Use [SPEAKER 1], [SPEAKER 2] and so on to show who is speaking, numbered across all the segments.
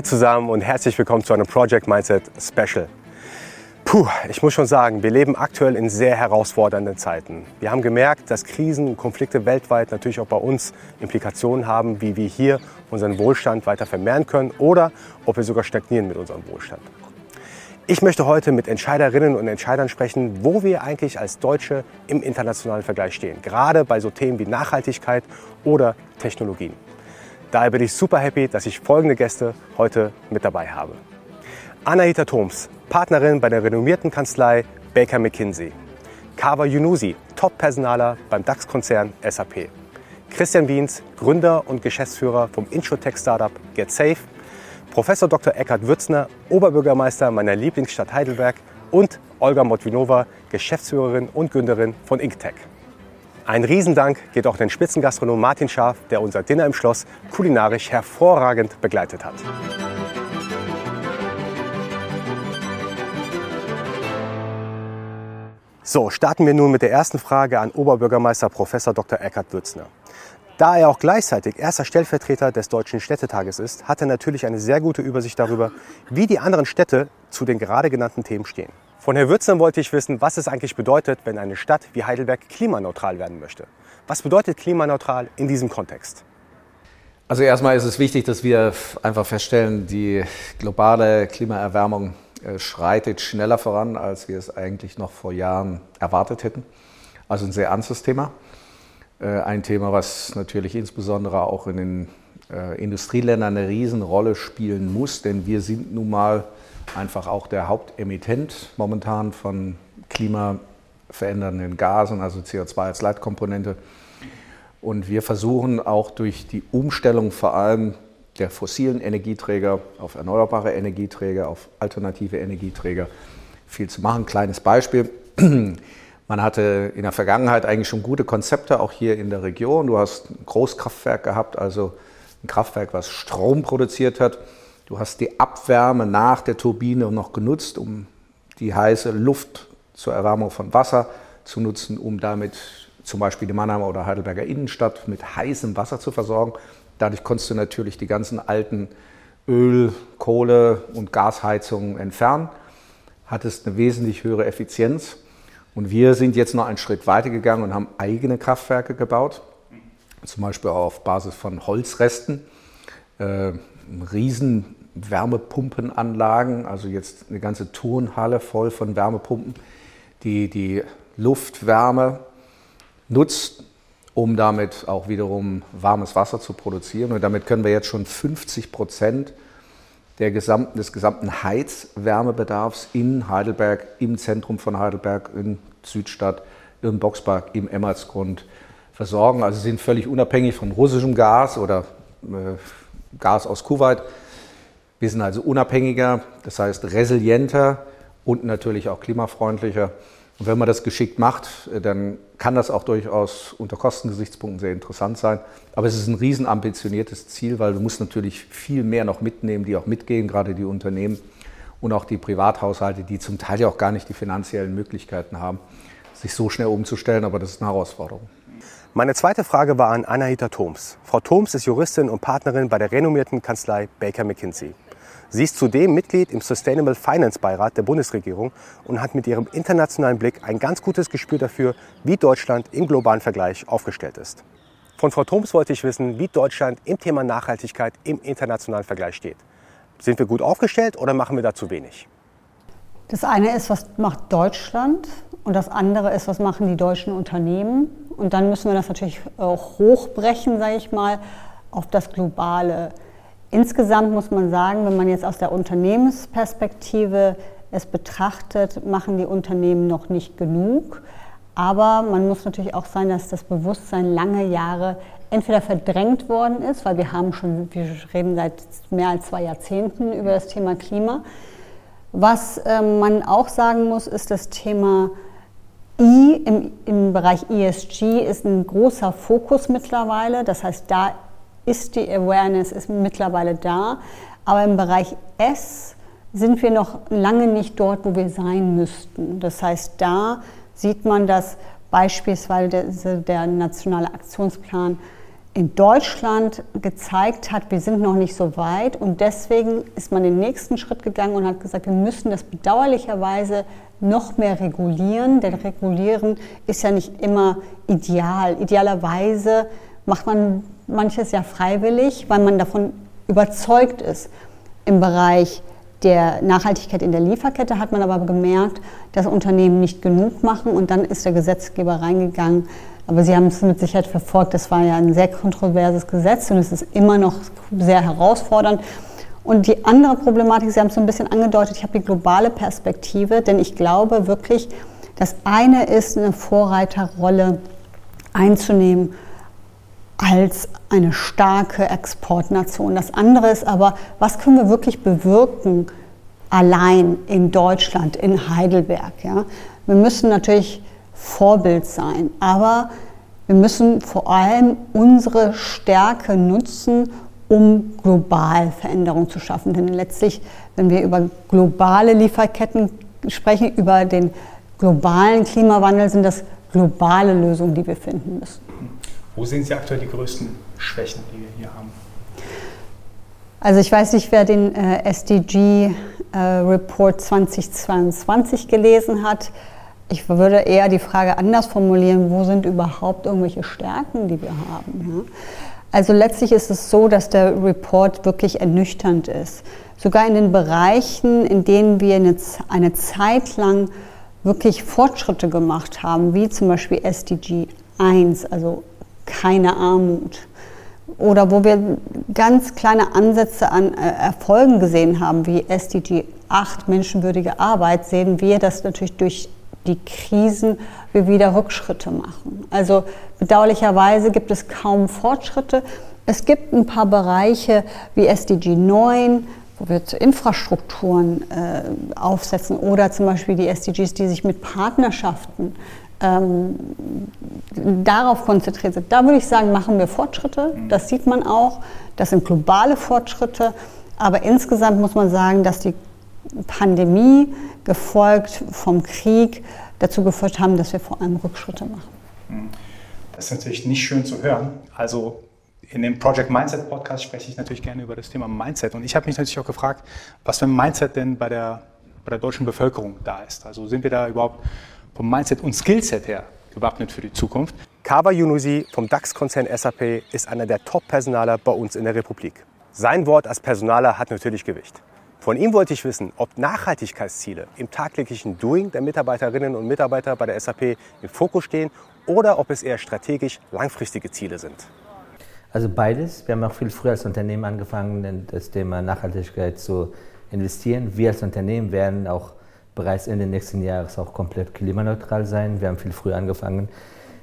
[SPEAKER 1] Hi zusammen und herzlich willkommen zu einem Project Mindset Special. Puh, ich muss schon sagen, wir leben aktuell in sehr herausfordernden Zeiten. Wir haben gemerkt, dass Krisen und Konflikte weltweit natürlich auch bei uns Implikationen haben, wie wir hier unseren Wohlstand weiter vermehren können oder ob wir sogar stagnieren mit unserem Wohlstand. Ich möchte heute mit Entscheiderinnen und Entscheidern sprechen, wo wir eigentlich als Deutsche im internationalen Vergleich stehen, gerade bei so Themen wie Nachhaltigkeit oder Technologien. Daher bin ich super happy, dass ich folgende Gäste heute mit dabei habe. Anahita Thoms, Partnerin bei der renommierten Kanzlei Baker McKinsey. Kawa Yunusi, Top-Personaler beim DAX-Konzern SAP. Christian Wiens, Gründer und Geschäftsführer vom Insurtech-Startup GetSafe. Professor Dr. Eckhard Würzner, Oberbürgermeister meiner Lieblingsstadt Heidelberg und Olga Motvinova, Geschäftsführerin und Gründerin von InkTech. Ein Riesendank geht auch den Spitzengastronom Martin Scharf, der unser Dinner im Schloss kulinarisch hervorragend begleitet hat. So, starten wir nun mit der ersten Frage an Oberbürgermeister Prof. Dr. Eckhard Würzner. Da er auch gleichzeitig erster Stellvertreter des Deutschen Städtetages ist, hat er natürlich eine sehr gute Übersicht darüber, wie die anderen Städte zu den gerade genannten Themen stehen. Von Herrn Würzner wollte ich wissen, was es eigentlich bedeutet, wenn eine Stadt wie Heidelberg klimaneutral werden möchte. Was bedeutet klimaneutral in diesem Kontext?
[SPEAKER 2] Also erstmal ist es wichtig, dass wir einfach feststellen, die globale Klimaerwärmung äh, schreitet schneller voran, als wir es eigentlich noch vor Jahren erwartet hätten. Also ein sehr ernstes Thema. Äh, ein Thema, was natürlich insbesondere auch in den äh, Industrieländern eine Riesenrolle spielen muss, denn wir sind nun mal einfach auch der Hauptemittent momentan von klimaverändernden Gasen, also CO2 als Leitkomponente. Und wir versuchen auch durch die Umstellung vor allem der fossilen Energieträger auf erneuerbare Energieträger, auf alternative Energieträger viel zu machen. Kleines Beispiel. Man hatte in der Vergangenheit eigentlich schon gute Konzepte, auch hier in der Region. Du hast ein Großkraftwerk gehabt, also ein Kraftwerk, was Strom produziert hat. Du hast die Abwärme nach der Turbine noch genutzt, um die heiße Luft zur Erwärmung von Wasser zu nutzen, um damit zum Beispiel die Mannheimer oder Heidelberger Innenstadt mit heißem Wasser zu versorgen. Dadurch konntest du natürlich die ganzen alten Öl-, Kohle- und Gasheizungen entfernen, hattest eine wesentlich höhere Effizienz. Und wir sind jetzt noch einen Schritt weiter gegangen und haben eigene Kraftwerke gebaut, zum Beispiel auch auf Basis von Holzresten. Äh, riesen Wärmepumpenanlagen, also jetzt eine ganze Turnhalle voll von Wärmepumpen, die die Luftwärme nutzt, um damit auch wiederum warmes Wasser zu produzieren. Und damit können wir jetzt schon 50 Prozent der gesamten, des gesamten Heizwärmebedarfs in Heidelberg, im Zentrum von Heidelberg, in Südstadt, im Boxpark, im Emmertsgrund versorgen. Also sind völlig unabhängig von russischem Gas oder äh, Gas aus Kuwait. Wir sind also unabhängiger, das heißt resilienter und natürlich auch klimafreundlicher. Und wenn man das geschickt macht, dann kann das auch durchaus unter Kostengesichtspunkten sehr interessant sein. Aber es ist ein riesen ambitioniertes Ziel, weil du musst natürlich viel mehr noch mitnehmen, die auch mitgehen, gerade die Unternehmen und auch die Privathaushalte, die zum Teil ja auch gar nicht die finanziellen Möglichkeiten haben, sich so schnell umzustellen. Aber das ist eine Herausforderung.
[SPEAKER 1] Meine zweite Frage war an Anahita Thoms. Frau Thoms ist Juristin und Partnerin bei der renommierten Kanzlei Baker McKinsey. Sie ist zudem Mitglied im Sustainable Finance Beirat der Bundesregierung und hat mit ihrem internationalen Blick ein ganz gutes Gespür dafür, wie Deutschland im globalen Vergleich aufgestellt ist. Von Frau Thoms wollte ich wissen, wie Deutschland im Thema Nachhaltigkeit im internationalen Vergleich steht. Sind wir gut aufgestellt oder machen wir da zu wenig?
[SPEAKER 3] Das eine ist, was macht Deutschland und das andere ist, was machen die deutschen Unternehmen. Und dann müssen wir das natürlich auch hochbrechen, sage ich mal, auf das globale Insgesamt muss man sagen, wenn man jetzt aus der Unternehmensperspektive es betrachtet, machen die Unternehmen noch nicht genug. Aber man muss natürlich auch sein, dass das Bewusstsein lange Jahre entweder verdrängt worden ist, weil wir haben schon, wir reden seit mehr als zwei Jahrzehnten über das Thema Klima. Was äh, man auch sagen muss, ist das Thema I im, im Bereich ESG ist ein großer Fokus mittlerweile. Das heißt, da ist die Awareness ist mittlerweile da, aber im Bereich S sind wir noch lange nicht dort, wo wir sein müssten. Das heißt, da sieht man, dass beispielsweise der, der nationale Aktionsplan in Deutschland gezeigt hat, wir sind noch nicht so weit und deswegen ist man den nächsten Schritt gegangen und hat gesagt, wir müssen das bedauerlicherweise noch mehr regulieren, denn regulieren ist ja nicht immer ideal. Idealerweise macht man manches ja freiwillig, weil man davon überzeugt ist. Im Bereich der Nachhaltigkeit in der Lieferkette hat man aber gemerkt, dass Unternehmen nicht genug machen und dann ist der Gesetzgeber reingegangen aber Sie haben es mit Sicherheit verfolgt, das war ja ein sehr kontroverses Gesetz und es ist immer noch sehr herausfordernd. Und die andere Problematik, Sie haben es so ein bisschen angedeutet, ich habe die globale Perspektive, denn ich glaube wirklich, das eine ist, eine Vorreiterrolle einzunehmen als eine starke Exportnation. Das andere ist aber, was können wir wirklich bewirken allein in Deutschland, in Heidelberg? Ja? Wir müssen natürlich Vorbild sein. Aber wir müssen vor allem unsere Stärke nutzen, um global Veränderungen zu schaffen. Denn letztlich, wenn wir über globale Lieferketten sprechen, über den globalen Klimawandel, sind das globale Lösungen, die wir finden müssen.
[SPEAKER 4] Wo sehen Sie aktuell die größten Schwächen, die wir hier haben?
[SPEAKER 3] Also ich weiß nicht, wer den äh, SDG äh, Report 2022 gelesen hat. Ich würde eher die Frage anders formulieren, wo sind überhaupt irgendwelche Stärken, die wir haben? Ja? Also letztlich ist es so, dass der Report wirklich ernüchternd ist. Sogar in den Bereichen, in denen wir eine, Zeit lang wirklich Fortschritte gemacht haben, wie zum Beispiel SDG 1, also keine Armut, oder wo wir ganz kleine Ansätze an äh, Erfolgen gesehen haben, wie SDG 8, menschenwürdige Arbeit, sehen wir, dass natürlich durch die Krisen wir wieder Rückschritte machen. Also bedauerlicherweise gibt es kaum Fortschritte. Es gibt ein paar Bereiche wie SDG 9, wo wir Infrastrukturen äh, aufsetzen oder zum Beispiel die SDGs, die sich mit Partnerschaften ähm, darauf konzentriert sind. Da würde ich sagen, machen wir Fortschritte. Das sieht man auch. Das sind globale Fortschritte. Aber insgesamt muss man sagen, dass die Pandemie, gefolgt vom Krieg, dazu geführt haben, dass wir vor allem Rückschritte machen. Hm.
[SPEAKER 4] Das ist natürlich nicht schön zu hören. Also in dem Project Mindset Podcast spreche ich natürlich gerne über das Thema Mindset. Und ich habe mich natürlich auch gefragt, was für ein Mindset denn bei der, bei der deutschen Bevölkerung da ist. Also sind wir da überhaupt vom Mindset und Skillset her gewappnet für die Zukunft?
[SPEAKER 1] Kawa Yunusi vom DAX-Konzern SAP ist einer der Top-Personaler bei uns in der Republik. Sein Wort als Personaler hat natürlich Gewicht. Von ihm wollte ich wissen, ob Nachhaltigkeitsziele im tagtäglichen Doing der Mitarbeiterinnen und Mitarbeiter bei der SAP im Fokus stehen oder ob es eher strategisch langfristige Ziele sind.
[SPEAKER 5] Also beides. Wir haben auch viel früher als Unternehmen angefangen, das Thema Nachhaltigkeit zu investieren. Wir als Unternehmen werden auch bereits Ende nächsten Jahres auch komplett klimaneutral sein. Wir haben viel früher angefangen.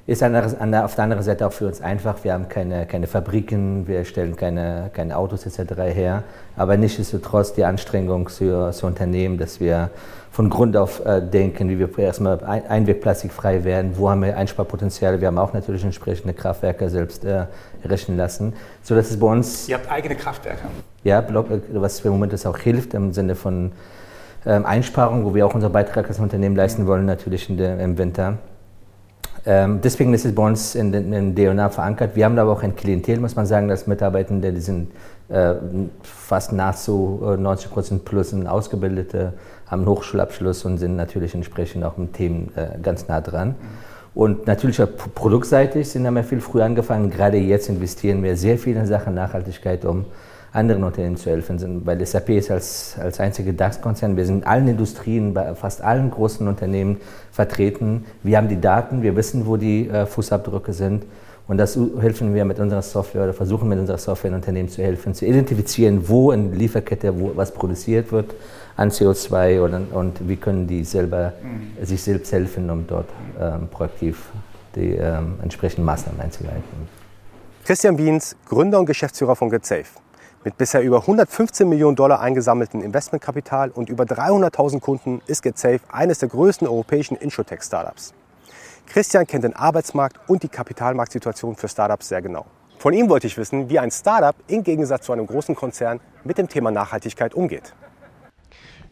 [SPEAKER 5] Ist auf der anderen Seite auch für uns einfach. Wir haben keine, keine Fabriken, wir stellen keine, keine Autos etc. her. Aber nichtsdestotrotz die Anstrengung für, für Unternehmen, dass wir von Grund auf äh, denken, wie wir erstmal ein, einwegplastikfrei werden, wo haben wir Einsparpotenziale. Wir haben auch natürlich entsprechende Kraftwerke selbst äh, rechnen lassen, so dass es bei uns.
[SPEAKER 4] Ihr habt eigene Kraftwerke.
[SPEAKER 5] Ja, was im Moment auch hilft im Sinne von ähm, Einsparung, wo wir auch unseren Beitrag als Unternehmen leisten wollen, natürlich der, im Winter. Ähm, deswegen ist es bei uns in, in, DNA verankert. Wir haben aber auch ein Klientel, muss man sagen, dass Mitarbeitende, die sind äh, fast nahezu äh, 90 Prozent plus sind Ausgebildete, haben einen Hochschulabschluss und sind natürlich entsprechend auch mit Themen äh, ganz nah dran. Und natürlich auch produktseitig sind wir viel früher angefangen. Gerade jetzt investieren wir sehr viel in Sachen Nachhaltigkeit, um anderen Unternehmen zu helfen. Weil SAP ist als, als einzige DAX-Konzern, wir sind in allen Industrien, bei fast allen großen Unternehmen vertreten. Wir haben die Daten, wir wissen, wo die äh, Fußabdrücke sind. Und das helfen wir mit unserer Software oder versuchen mit unserer Software den Unternehmen zu helfen, zu identifizieren, wo in der Lieferkette wo was produziert wird an CO2 oder, und wie können die selber, mhm. sich selbst helfen, um dort ähm, proaktiv die ähm, entsprechenden Maßnahmen einzuleiten.
[SPEAKER 1] Christian Wiens, Gründer und Geschäftsführer von GetSafe. Mit bisher über 115 Millionen Dollar eingesammelten Investmentkapital und über 300.000 Kunden ist GetSafe eines der größten europäischen Insurtech-Startups. Christian kennt den Arbeitsmarkt und die Kapitalmarktsituation für Startups sehr genau. Von ihm wollte ich wissen, wie ein Startup im Gegensatz zu einem großen Konzern mit dem Thema Nachhaltigkeit umgeht.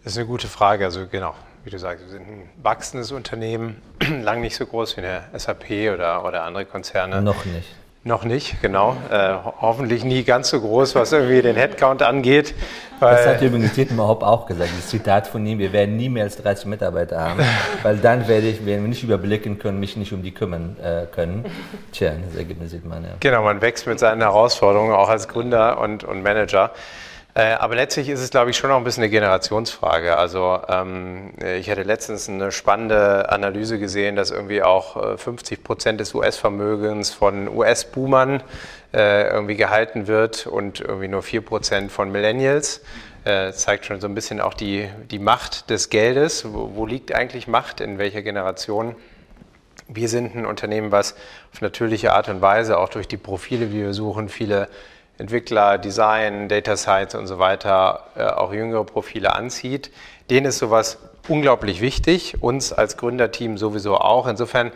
[SPEAKER 6] Das ist eine gute Frage. Also genau, wie du sagst, wir sind ein wachsendes Unternehmen, lang nicht so groß wie eine SAP oder, oder andere Konzerne.
[SPEAKER 5] Noch nicht.
[SPEAKER 6] Noch nicht, genau. Äh, hoffentlich nie ganz so groß, was irgendwie den Headcount angeht.
[SPEAKER 5] das hat übrigens Dietmar Hopp auch gesagt, das Zitat von ihm, wir werden nie mehr als 30 Mitarbeiter haben, weil dann werde ich, werden wir nicht überblicken können, mich nicht um die kümmern äh, können. Tja, das Ergebnis sieht man ja.
[SPEAKER 6] Genau, man wächst mit seinen Herausforderungen, auch als Gründer und, und Manager. Äh, aber letztlich ist es, glaube ich, schon auch ein bisschen eine Generationsfrage. Also ähm, ich hatte letztens eine spannende Analyse gesehen, dass irgendwie auch 50 äh, Prozent des US-Vermögens von US-Boomern äh, irgendwie gehalten wird und irgendwie nur 4 Prozent von Millennials. Äh, zeigt schon so ein bisschen auch die, die Macht des Geldes. Wo, wo liegt eigentlich Macht? In welcher Generation? Wir sind ein Unternehmen, was auf natürliche Art und Weise, auch durch die Profile, die wir suchen, viele Entwickler, Design, Data Science und so weiter äh, auch jüngere Profile anzieht. Denen ist sowas unglaublich wichtig, uns als Gründerteam sowieso auch. Insofern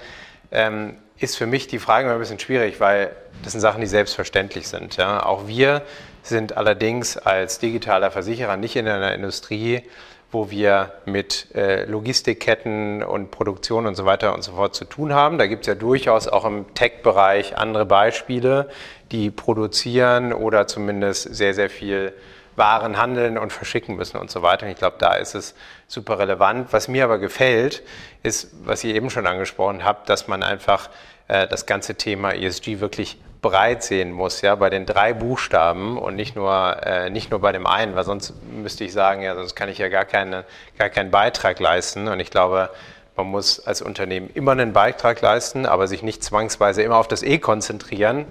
[SPEAKER 6] ähm, ist für mich die Frage immer ein bisschen schwierig, weil das sind Sachen, die selbstverständlich sind. Ja? Auch wir sind allerdings als digitaler Versicherer nicht in einer Industrie, wo wir mit äh, Logistikketten und Produktion und so weiter und so fort zu tun haben. Da gibt es ja durchaus auch im Tech-Bereich andere Beispiele, die produzieren oder zumindest sehr, sehr viel Waren handeln und verschicken müssen und so weiter. Und ich glaube, da ist es super relevant. Was mir aber gefällt, ist, was ihr eben schon angesprochen habt, dass man einfach äh, das ganze Thema ESG wirklich breit sehen muss, ja, bei den drei Buchstaben und nicht nur, äh, nicht nur bei dem einen, weil sonst müsste ich sagen, ja, sonst kann ich ja gar, keine, gar keinen Beitrag leisten. Und ich glaube, man muss als Unternehmen immer einen Beitrag leisten, aber sich nicht zwangsweise immer auf das E konzentrieren.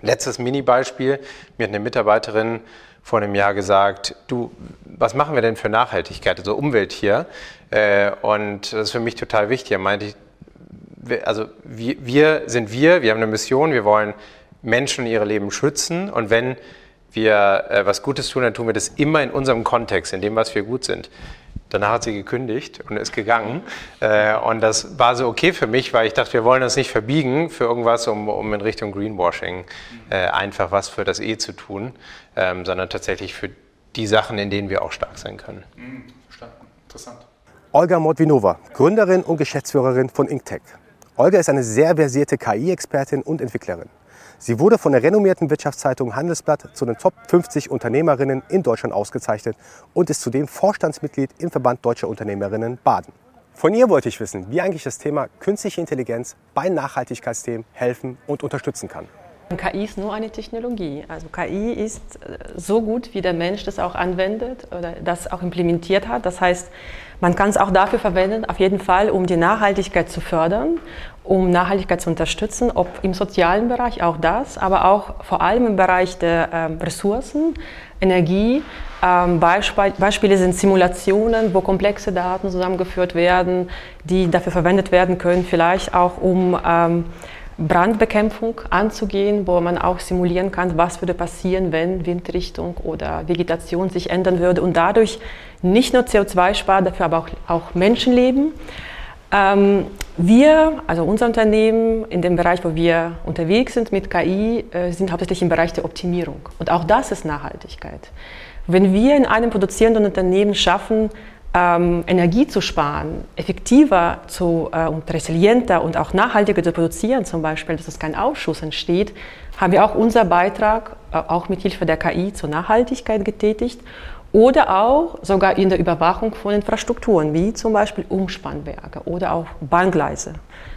[SPEAKER 6] Letztes Mini-Beispiel, mir hat eine Mitarbeiterin vor einem Jahr gesagt, du, was machen wir denn für Nachhaltigkeit, also Umwelt hier? Äh, und das ist für mich total wichtig. Er meinte also wir, wir sind wir, wir haben eine Mission, wir wollen Menschen ihre Leben schützen und wenn wir äh, was Gutes tun, dann tun wir das immer in unserem Kontext, in dem, was wir gut sind. Danach hat sie gekündigt und ist gegangen. Äh, und das war so okay für mich, weil ich dachte, wir wollen uns nicht verbiegen für irgendwas, um, um in Richtung Greenwashing äh, einfach was für das E zu tun, ähm, sondern tatsächlich für die Sachen, in denen wir auch stark sein können.
[SPEAKER 4] Mhm, verstanden. Interessant.
[SPEAKER 1] Olga Mordvinova, Gründerin und Geschäftsführerin von Inktech. Olga ist eine sehr versierte KI-Expertin und Entwicklerin. Sie wurde von der renommierten Wirtschaftszeitung Handelsblatt zu den Top 50 Unternehmerinnen in Deutschland ausgezeichnet und ist zudem Vorstandsmitglied im Verband Deutscher Unternehmerinnen Baden. Von ihr wollte ich wissen, wie eigentlich das Thema künstliche Intelligenz bei Nachhaltigkeitsthemen helfen und unterstützen kann.
[SPEAKER 7] KI ist nur eine Technologie. Also KI ist äh, so gut, wie der Mensch das auch anwendet oder das auch implementiert hat. Das heißt, man kann es auch dafür verwenden, auf jeden Fall, um die Nachhaltigkeit zu fördern, um Nachhaltigkeit zu unterstützen, ob im sozialen Bereich auch das, aber auch vor allem im Bereich der ähm, Ressourcen, Energie. Ähm, Beispiel, Beispiele sind Simulationen, wo komplexe Daten zusammengeführt werden, die dafür verwendet werden können, vielleicht auch um ähm, Brandbekämpfung anzugehen, wo man auch simulieren kann, was würde passieren, wenn Windrichtung oder Vegetation sich ändern würde und dadurch nicht nur CO2 spart, dafür aber auch, auch Menschenleben. Ähm, wir, also unser Unternehmen, in dem Bereich, wo wir unterwegs sind mit KI, äh, sind hauptsächlich im Bereich der Optimierung. Und auch das ist Nachhaltigkeit. Wenn wir in einem produzierenden Unternehmen schaffen, ähm, Energie zu sparen, effektiver zu, äh, und resilienter und auch nachhaltiger zu produzieren, zum Beispiel, dass es kein Ausschuss entsteht, haben wir auch unseren Beitrag, äh, auch mit Hilfe der KI, zur Nachhaltigkeit getätigt oder auch sogar in der Überwachung von Infrastrukturen, wie zum Beispiel Umspannwerke oder auch Bahngleise.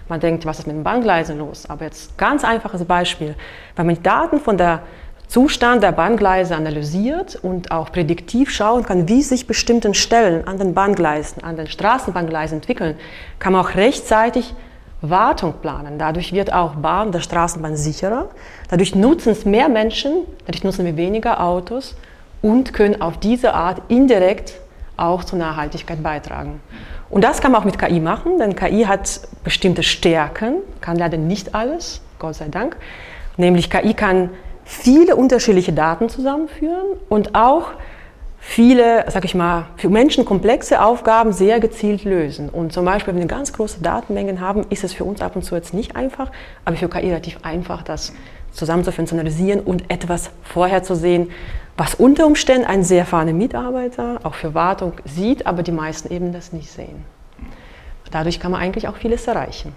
[SPEAKER 7] Man denkt, was ist mit den Bahngleisen los? Aber jetzt ganz einfaches Beispiel. Wenn man Daten von der Zustand der Bahngleise analysiert und auch prädiktiv schauen kann, wie sich bestimmte Stellen an den Bahngleisen, an den Straßenbahngleisen entwickeln, kann man auch rechtzeitig Wartung planen. Dadurch wird auch Bahn der Straßenbahn sicherer. Dadurch nutzen es mehr Menschen, dadurch nutzen wir weniger Autos und können auf diese Art indirekt auch zur Nachhaltigkeit beitragen. Und das kann man auch mit KI machen, denn KI hat bestimmte Stärken, kann leider nicht alles, Gott sei Dank. Nämlich KI kann viele unterschiedliche Daten zusammenführen und auch viele, sag ich mal, für Menschen komplexe Aufgaben sehr gezielt lösen. Und zum Beispiel, wenn wir ganz große Datenmengen haben, ist es für uns ab und zu jetzt nicht einfach, aber für KI relativ einfach, das zusammenzuführen, zu analysieren und etwas vorherzusehen, was unter Umständen ein sehr erfahrener Mitarbeiter auch für Wartung sieht, aber die meisten eben das nicht sehen. Dadurch kann man eigentlich auch vieles erreichen.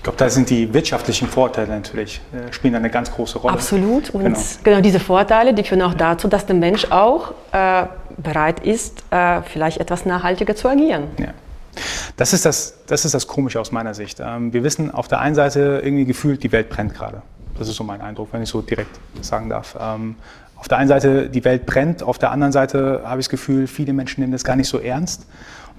[SPEAKER 4] Ich glaube, da sind die wirtschaftlichen Vorteile natürlich, äh, spielen eine ganz große Rolle.
[SPEAKER 7] Absolut. Und genau. genau. diese Vorteile, die führen auch dazu, dass der Mensch auch äh, bereit ist, äh, vielleicht etwas nachhaltiger zu agieren. Ja.
[SPEAKER 4] Das ist das, das ist das Komische aus meiner Sicht. Ähm, wir wissen auf der einen Seite irgendwie gefühlt, die Welt brennt gerade. Das ist so mein Eindruck, wenn ich so direkt sagen darf. Ähm, auf der einen Seite, die Welt brennt, auf der anderen Seite habe ich das Gefühl, viele Menschen nehmen das gar nicht so ernst.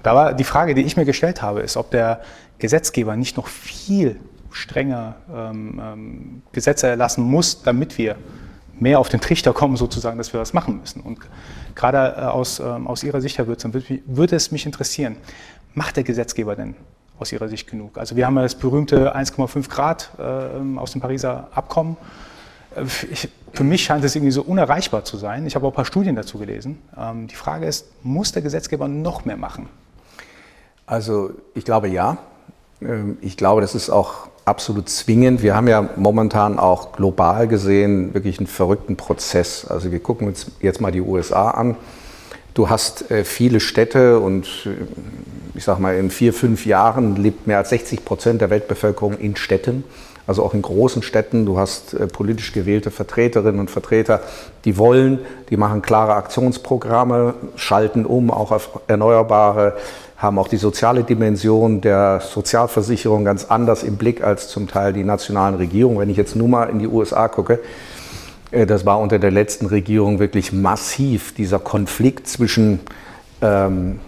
[SPEAKER 4] Da war die Frage, die ich mir gestellt habe, ist, ob der Gesetzgeber nicht noch viel strenger ähm, ähm, Gesetze erlassen muss, damit wir mehr auf den Trichter kommen, sozusagen, dass wir was machen müssen. Und gerade äh, aus, ähm, aus Ihrer Sicht, Herr Würz, würde es mich interessieren, macht der Gesetzgeber denn aus Ihrer Sicht genug? Also wir haben ja das berühmte 1,5 Grad äh, aus dem Pariser Abkommen. Äh, ich, für mich scheint es irgendwie so unerreichbar zu sein. Ich habe auch ein paar Studien dazu gelesen. Ähm, die Frage ist, muss der Gesetzgeber noch mehr machen?
[SPEAKER 2] Also ich glaube ja. Ähm, ich glaube, das ist auch absolut zwingend. Wir haben ja momentan auch global gesehen wirklich einen verrückten Prozess. Also wir gucken uns jetzt mal die USA an. Du hast äh, viele Städte und äh, ich sage mal, in vier, fünf Jahren lebt mehr als 60 Prozent der Weltbevölkerung in Städten, also auch in großen Städten. Du hast äh, politisch gewählte Vertreterinnen und Vertreter, die wollen, die machen klare Aktionsprogramme, schalten um auch auf Erneuerbare haben auch die soziale Dimension der Sozialversicherung ganz anders im Blick als zum Teil die nationalen Regierungen. Wenn ich jetzt nur mal in die USA gucke, äh, das war unter der letzten Regierung wirklich massiv, dieser Konflikt zwischen, ähm,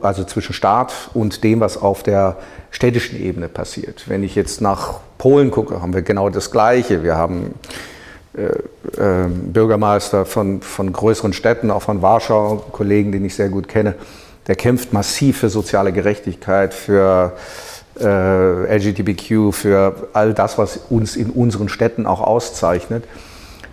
[SPEAKER 2] also zwischen Staat und dem, was auf der städtischen Ebene passiert. Wenn ich jetzt nach Polen gucke, haben wir genau das Gleiche. Wir haben äh, äh, Bürgermeister von, von größeren Städten, auch von Warschau, Kollegen, den ich sehr gut kenne, der kämpft massiv für soziale Gerechtigkeit, für äh, LGBTQ, für all das, was uns in unseren Städten auch auszeichnet.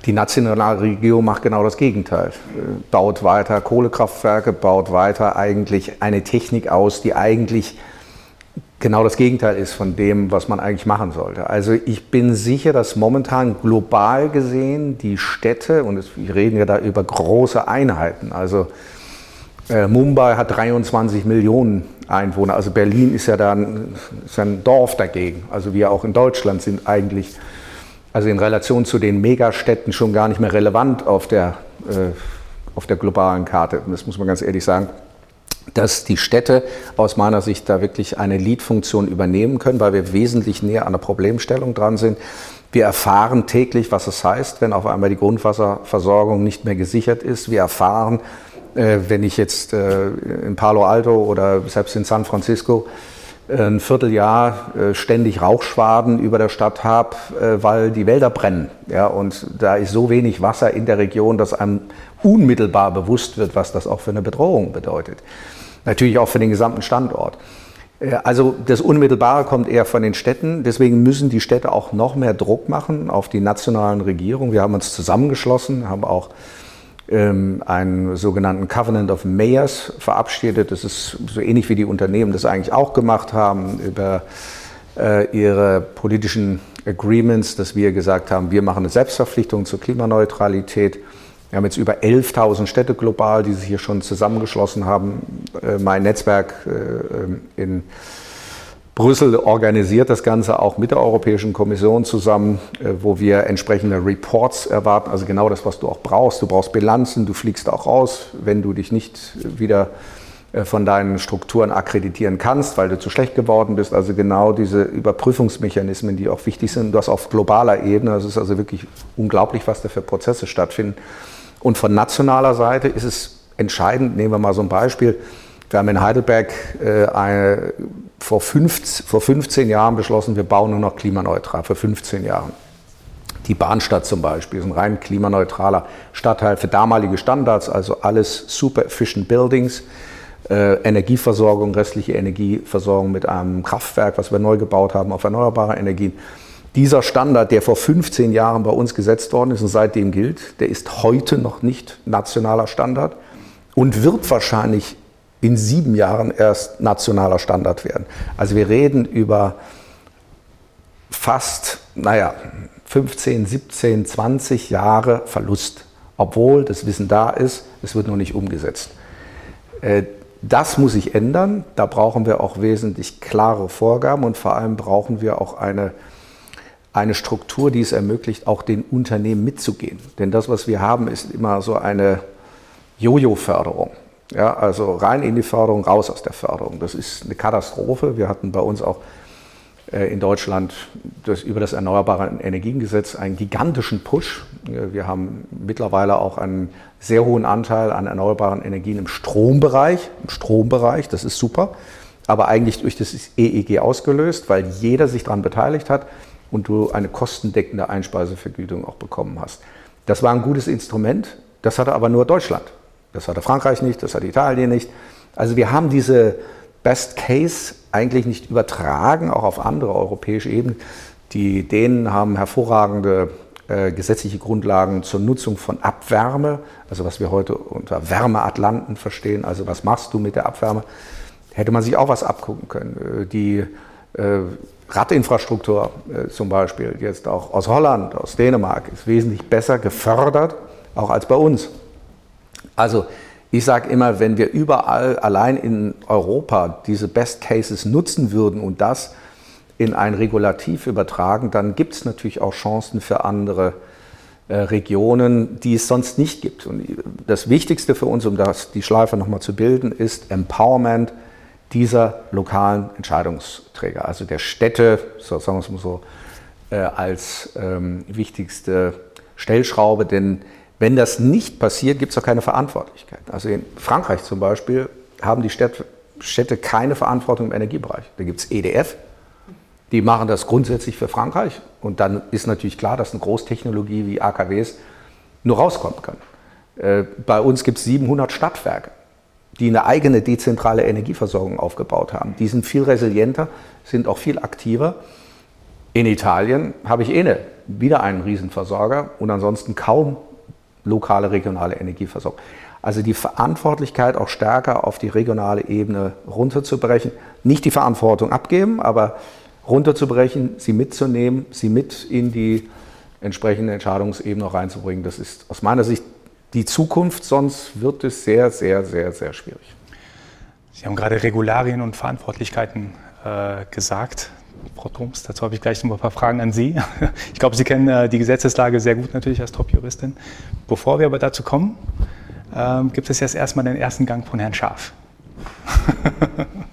[SPEAKER 2] Die nationale Regierung macht genau das Gegenteil. Äh, baut weiter Kohlekraftwerke, baut weiter eigentlich eine Technik aus, die eigentlich genau das Gegenteil ist von dem, was man eigentlich machen sollte. Also ich bin sicher, dass momentan global gesehen die Städte, und wir reden ja da über große Einheiten, also äh, Mumbai hat 23 Millionen Einwohner, also Berlin ist ja dann ist ein Dorf dagegen. Also wir auch in Deutschland sind eigentlich, also in Relation zu den Megastädten schon gar nicht mehr relevant auf der, äh, auf der globalen Karte. Und das muss man ganz ehrlich sagen, dass die Städte aus meiner Sicht da wirklich eine Lead-Funktion übernehmen können, weil wir wesentlich näher an der Problemstellung dran sind. Wir erfahren täglich, was es heißt, wenn auf einmal die Grundwasserversorgung nicht mehr gesichert ist. Wir erfahren, wenn ich jetzt äh, in Palo Alto oder selbst in San Francisco äh, ein Vierteljahr ständig Rauchschwaden über der Stadt habe, weil die Wälder brennen. Ja, und da ist so wenig Wasser in der Region, dass einem unmittelbar bewusst wird, was das auch für eine Bedrohung bedeutet. Natürlich auch für den gesamten Standort. Also das Unmittelbare kommt eher von den Städten. Deswegen müssen die Städte auch noch mehr Druck machen auf die nationalen Regierungen. Wir haben uns zusammengeschlossen, haben auch ähm, einen sogenannten Covenant of Mayors verabschiedet. Das ist so ähnlich wie die Unternehmen das eigentlich auch gemacht haben über äh, ihre politischen Agreements, dass wir gesagt haben, wir machen eine Selbstverpflichtung zur Klimaneutralität. Wir haben jetzt über 11.000 Städte global, die sich hier schon zusammengeschlossen haben. Äh, mein Netzwerk äh, in Brüssel organisiert das Ganze auch mit der Europäischen Kommission zusammen, äh, wo wir entsprechende Reports erwarten, also genau das, was du auch brauchst. Du brauchst Bilanzen, du fliegst auch raus, wenn du dich nicht wieder äh, von deinen Strukturen akkreditieren kannst, weil du zu schlecht geworden bist. Also genau diese Überprüfungsmechanismen, die auch wichtig sind. Du hast auf globaler Ebene, das ist also wirklich unglaublich, was da für Prozesse stattfinden. Und von nationaler Seite ist es entscheidend, nehmen wir mal so ein Beispiel, wir haben in Heidelberg äh, eine, vor, 15, vor 15 Jahren beschlossen, wir bauen nur noch klimaneutral, vor 15 Jahren. Die Bahnstadt zum Beispiel ist ein rein klimaneutraler Stadtteil für damalige Standards, also alles super efficient Buildings, äh, Energieversorgung, restliche Energieversorgung mit einem Kraftwerk, was wir neu gebaut haben auf erneuerbare Energien. Dieser Standard, der vor 15 Jahren bei uns gesetzt worden ist und seitdem gilt, der ist heute noch nicht nationaler Standard und wird wahrscheinlich in sieben Jahren erst nationaler Standard werden. Also wir reden über fast, naja, 15, 17, 20 Jahre Verlust, obwohl das Wissen da ist, es wird noch nicht umgesetzt. Äh, Das muss sich ändern. Da brauchen wir auch wesentlich klare Vorgaben und vor allem brauchen wir auch eine, eine Struktur, die es ermöglicht, auch den Unternehmen mitzugehen. Denn das, was wir haben, ist immer so eine Jojo-Förderung. Ja, also rein in die Förderung, raus aus der Förderung. Das ist eine Katastrophe. Wir hatten bei uns auch äh, in Deutschland das, über das Erneuerbare Energiengesetz einen gigantischen Push. Wir haben mittlerweile auch einen sehr hohen Anteil an erneuerbaren Energien im Strombereich. Im Strombereich, das ist super. Aber eigentlich durch das EEG ausgelöst, weil jeder sich daran beteiligt hat und du eine kostendeckende Einspeisevergütung auch bekommen hast. Das war ein gutes Instrument. Das hatte aber nur Deutschland. Das hatte Frankreich nicht, das hatte Italien nicht. Also wir haben diese Best Case eigentlich nicht übertragen, auch auf andere europäische Ebenen. Die Dänen haben hervorragende äh, gesetzliche Grundlagen zur Nutzung von Abwärme, also was wir heute unter Wärmeatlanten verstehen, also was machst du mit der Abwärme, hätte man sich auch was abgucken können. Äh, die äh, Radinfrastruktur äh, zum Beispiel, jetzt auch aus Holland, aus Dänemark, ist wesentlich besser gefördert, auch als bei uns. Also ich sage immer, wenn wir überall allein in Europa diese Best Cases nutzen würden und das in ein Regulativ übertragen, dann gibt es natürlich auch Chancen für andere äh, Regionen, die es sonst nicht gibt. Und das Wichtigste für uns, um das, die Schleife nochmal zu bilden, ist Empowerment dieser lokalen Entscheidungsträger, also der Städte, so, sagen wir es mal so, äh, als ähm, wichtigste Stellschraube, denn wenn das nicht passiert, gibt es auch keine Verantwortlichkeit. Also in Frankreich zum Beispiel haben die Städte, Städte keine Verantwortung im Energiebereich. Da gibt es EDF, die machen das grundsätzlich für Frankreich. Und dann ist natürlich klar, dass eine Großtechnologie wie AKWs nur rauskommen kann. Äh, bei uns gibt es 700 Stadtwerke, die eine eigene dezentrale Energieversorgung aufgebaut haben. Die sind viel resilienter, sind auch viel aktiver. In Italien habe ich eh eine, wieder einen Riesenversorger und ansonsten kaum lokale, regionale Energieversorgung. Also die Verantwortlichkeit auch stärker auf die regionale Ebene runterzubrechen. Nicht die Verantwortung abgeben, aber runterzubrechen, sie mitzunehmen, sie mit in die entsprechende Entscheidungsebene reinzubringen. Das ist aus meiner Sicht die Zukunft, sonst wird es sehr, sehr, sehr, sehr schwierig.
[SPEAKER 4] Sie haben gerade Regularien und Verantwortlichkeiten äh, gesagt. Frau Thoms, dazu habe ich gleich noch ein paar Fragen an Sie. Ich glaube, Sie kennen äh, die Gesetzeslage sehr gut natürlich als Top-Juristin. Bevor wir aber dazu kommen, ähm, gibt es jetzt erstmal den ersten Gang von Herrn Schaaf.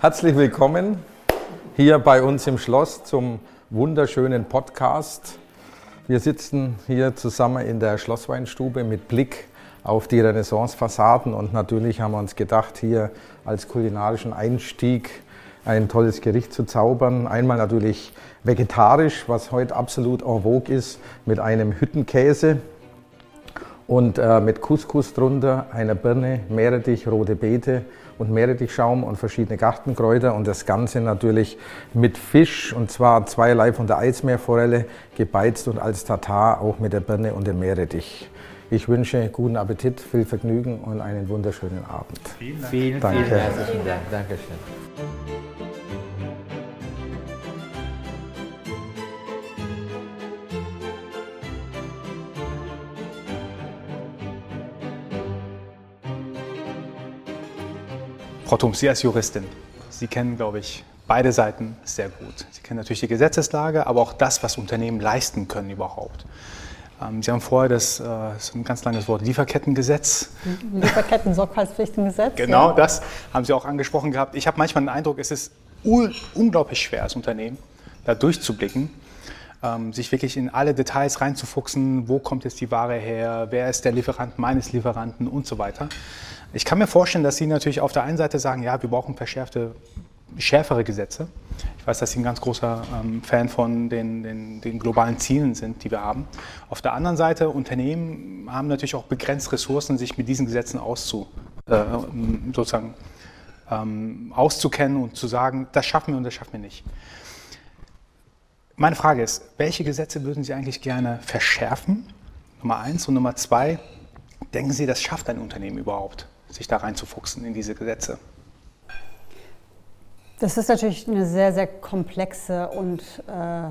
[SPEAKER 8] Herzlich willkommen hier bei uns im Schloss zum wunderschönen Podcast wir sitzen hier zusammen in der Schlossweinstube mit Blick auf die Renaissance-Fassaden und natürlich haben wir uns gedacht, hier als kulinarischen Einstieg ein tolles Gericht zu zaubern. Einmal natürlich vegetarisch, was heute absolut en vogue ist, mit einem Hüttenkäse und äh, mit Couscous drunter, einer Birne, Meerrettich, rote Beete und Meerrettichschaum und verschiedene Gartenkräuter und das Ganze natürlich mit Fisch und zwar zweierlei von der Eismeerforelle gebeizt und als Tatar auch mit der Birne und dem Meerrettich. Ich wünsche guten Appetit, viel Vergnügen und einen wunderschönen Abend.
[SPEAKER 5] Vielen, Dank. vielen, Danke. vielen herzlichen Dank. Dankeschön.
[SPEAKER 4] Frau Thums, Sie als Juristin, Sie kennen, glaube ich, beide Seiten sehr gut. Sie kennen natürlich die Gesetzeslage, aber auch das, was Unternehmen leisten können überhaupt. Ähm, Sie haben vorher das, äh, das ist ein ganz langes Wort, Lieferkettengesetz.
[SPEAKER 3] Lieferketten-Sorgfaltspflichtengesetz.
[SPEAKER 4] Genau, ja. das haben Sie auch angesprochen gehabt. Ich habe manchmal den Eindruck, es ist unglaublich schwer als Unternehmen, da durchzublicken, ähm, sich wirklich in alle Details reinzufuchsen, wo kommt jetzt die Ware her, wer ist der Lieferant meines Lieferanten und so weiter. Ich kann mir vorstellen, dass Sie natürlich auf der einen Seite sagen, ja, wir brauchen verschärfte, schärfere Gesetze. Ich weiß, dass Sie ein ganz großer ähm, Fan von den, den, den, globalen Zielen sind, die wir haben. Auf der anderen Seite, Unternehmen haben natürlich auch begrenzt Ressourcen, sich mit diesen Gesetzen auszu, äh, sozusagen, ähm, auszukennen und zu sagen, das schaffen wir und das schaffen wir nicht. Meine Frage ist, welche Gesetze würden Sie eigentlich gerne verschärfen? Nummer eins. Und Nummer zwei, denken Sie, das schafft ein Unternehmen überhaupt? Sich da reinzufuchsen in diese Gesetze?
[SPEAKER 3] Das ist natürlich eine sehr, sehr komplexe und äh,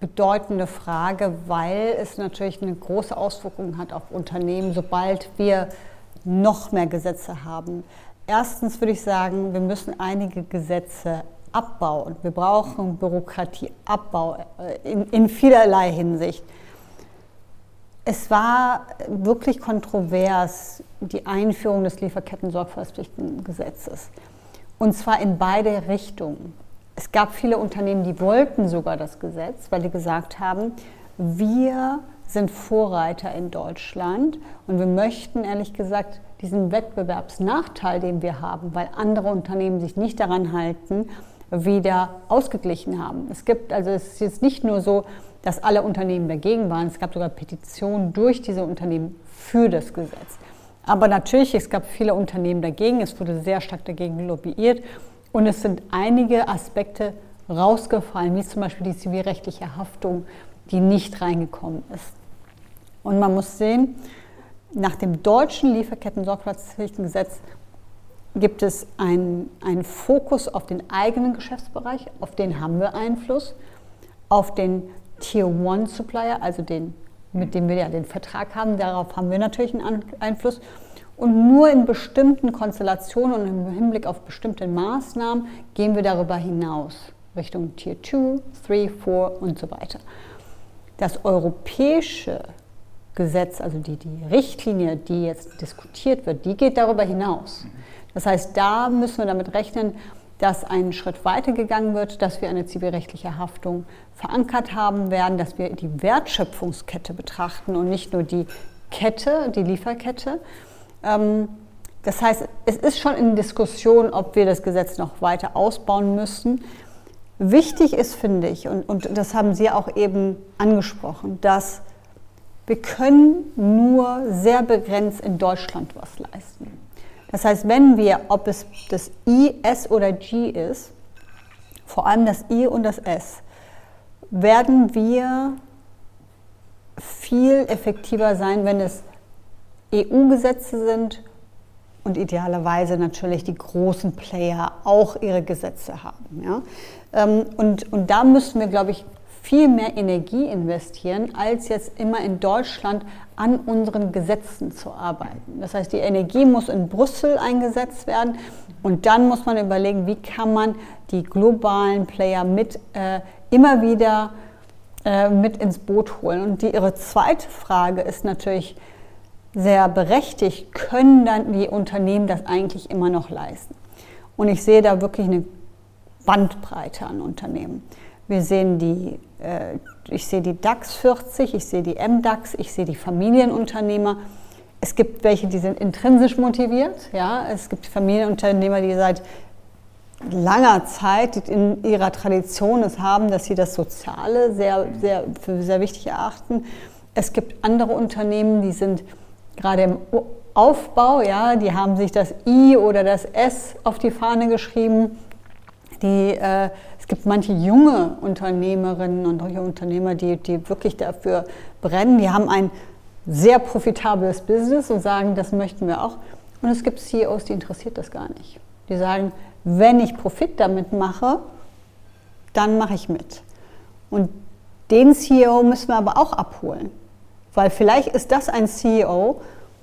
[SPEAKER 3] bedeutende Frage, weil es natürlich eine große Auswirkung hat auf Unternehmen, sobald wir noch mehr Gesetze haben. Erstens würde ich sagen, wir müssen einige Gesetze abbauen. Wir brauchen Bürokratieabbau äh, in, in vielerlei Hinsicht. Es war wirklich kontrovers, die Einführung des Lieferketten-Sorgfaltspflichtengesetzes. Und zwar in beide Richtungen. Es gab viele Unternehmen, die wollten sogar das Gesetz, weil die gesagt haben, wir sind Vorreiter in Deutschland und wir möchten ehrlich gesagt diesen Wettbewerbsnachteil, den wir haben, weil andere Unternehmen sich nicht daran halten, wieder ausgeglichen haben. Es gibt also es ist jetzt nicht nur so, dass alle Unternehmen dagegen waren, es gab sogar Petitionen durch diese Unternehmen für das Gesetz. Aber natürlich, es gab viele Unternehmen dagegen, es wurde sehr stark dagegen lobbyiert. Und es sind einige Aspekte rausgefallen, wie zum Beispiel die zivilrechtliche Haftung, die nicht reingekommen ist. Und man muss sehen, nach dem deutschen Lieferketten-Sorgfaltspflichtengesetz gibt es einen, einen Fokus auf den eigenen Geschäftsbereich, auf den haben wir Einfluss, auf den Tier One Supplier, also den, mit dem wir ja den Vertrag haben, darauf haben wir natürlich einen Einfluss. Und nur in bestimmten Konstellationen und im Hinblick auf bestimmte Maßnahmen gehen wir darüber hinaus, Richtung Tier 2, 3, 4 und so weiter. Das europäische Gesetz, also die, die Richtlinie, die jetzt diskutiert wird, die geht darüber hinaus. Das heißt, da müssen wir damit rechnen, dass ein Schritt weiter gegangen wird, dass wir eine zivilrechtliche Haftung verankert haben werden, dass wir die Wertschöpfungskette betrachten und nicht nur die Kette, die Lieferkette. Ähm, das heißt, es ist schon in Diskussion, ob wir das Gesetz noch weiter ausbauen müssen. Wichtig ist, finde ich, und, und das haben Sie auch eben angesprochen, dass wir können nur sehr begrenzt in Deutschland was leisten. Das heißt, wenn wir, ob es das I, S oder G ist, vor allem das I und das S, werden wir viel effektiver sein, wenn es EU-Gesetze sind und idealerweise natürlich die großen Player auch ihre Gesetze haben. Ja? Ähm, und, und da müssen wir, glaube ich, viel mehr Energie investieren, als jetzt immer in Deutschland an unseren Gesetzen zu arbeiten. Das heißt, die Energie muss in Brüssel eingesetzt werden und dann muss man überlegen, wie kann man die globalen Player mit äh, immer wieder äh, mit ins Boot holen. Und die, ihre zweite Frage ist natürlich sehr berechtigt, können dann die Unternehmen das eigentlich immer noch leisten? Und ich sehe da wirklich eine Bandbreite an Unternehmen. Wir sehen die, ich sehe die DAX 40, ich sehe die MDAX, ich sehe die Familienunternehmer. Es gibt welche, die sind intrinsisch motiviert. Ja? Es gibt Familienunternehmer, die seit langer Zeit in ihrer Tradition es haben, dass sie das Soziale sehr, sehr, für sehr wichtig erachten. Es gibt andere Unternehmen, die sind gerade im Aufbau, ja, die haben sich das I oder das S auf die Fahne geschrieben. Die, äh, es gibt manche junge Unternehmerinnen und Unternehmer, die, die wirklich dafür brennen. Die haben ein sehr profitables Business und sagen, das möchten wir auch. Und es gibt CEOs, die interessiert das gar nicht. Die sagen, wenn ich Profit damit mache, dann mache ich mit. Und den CEO müssen wir aber auch abholen. Weil vielleicht ist das ein CEO,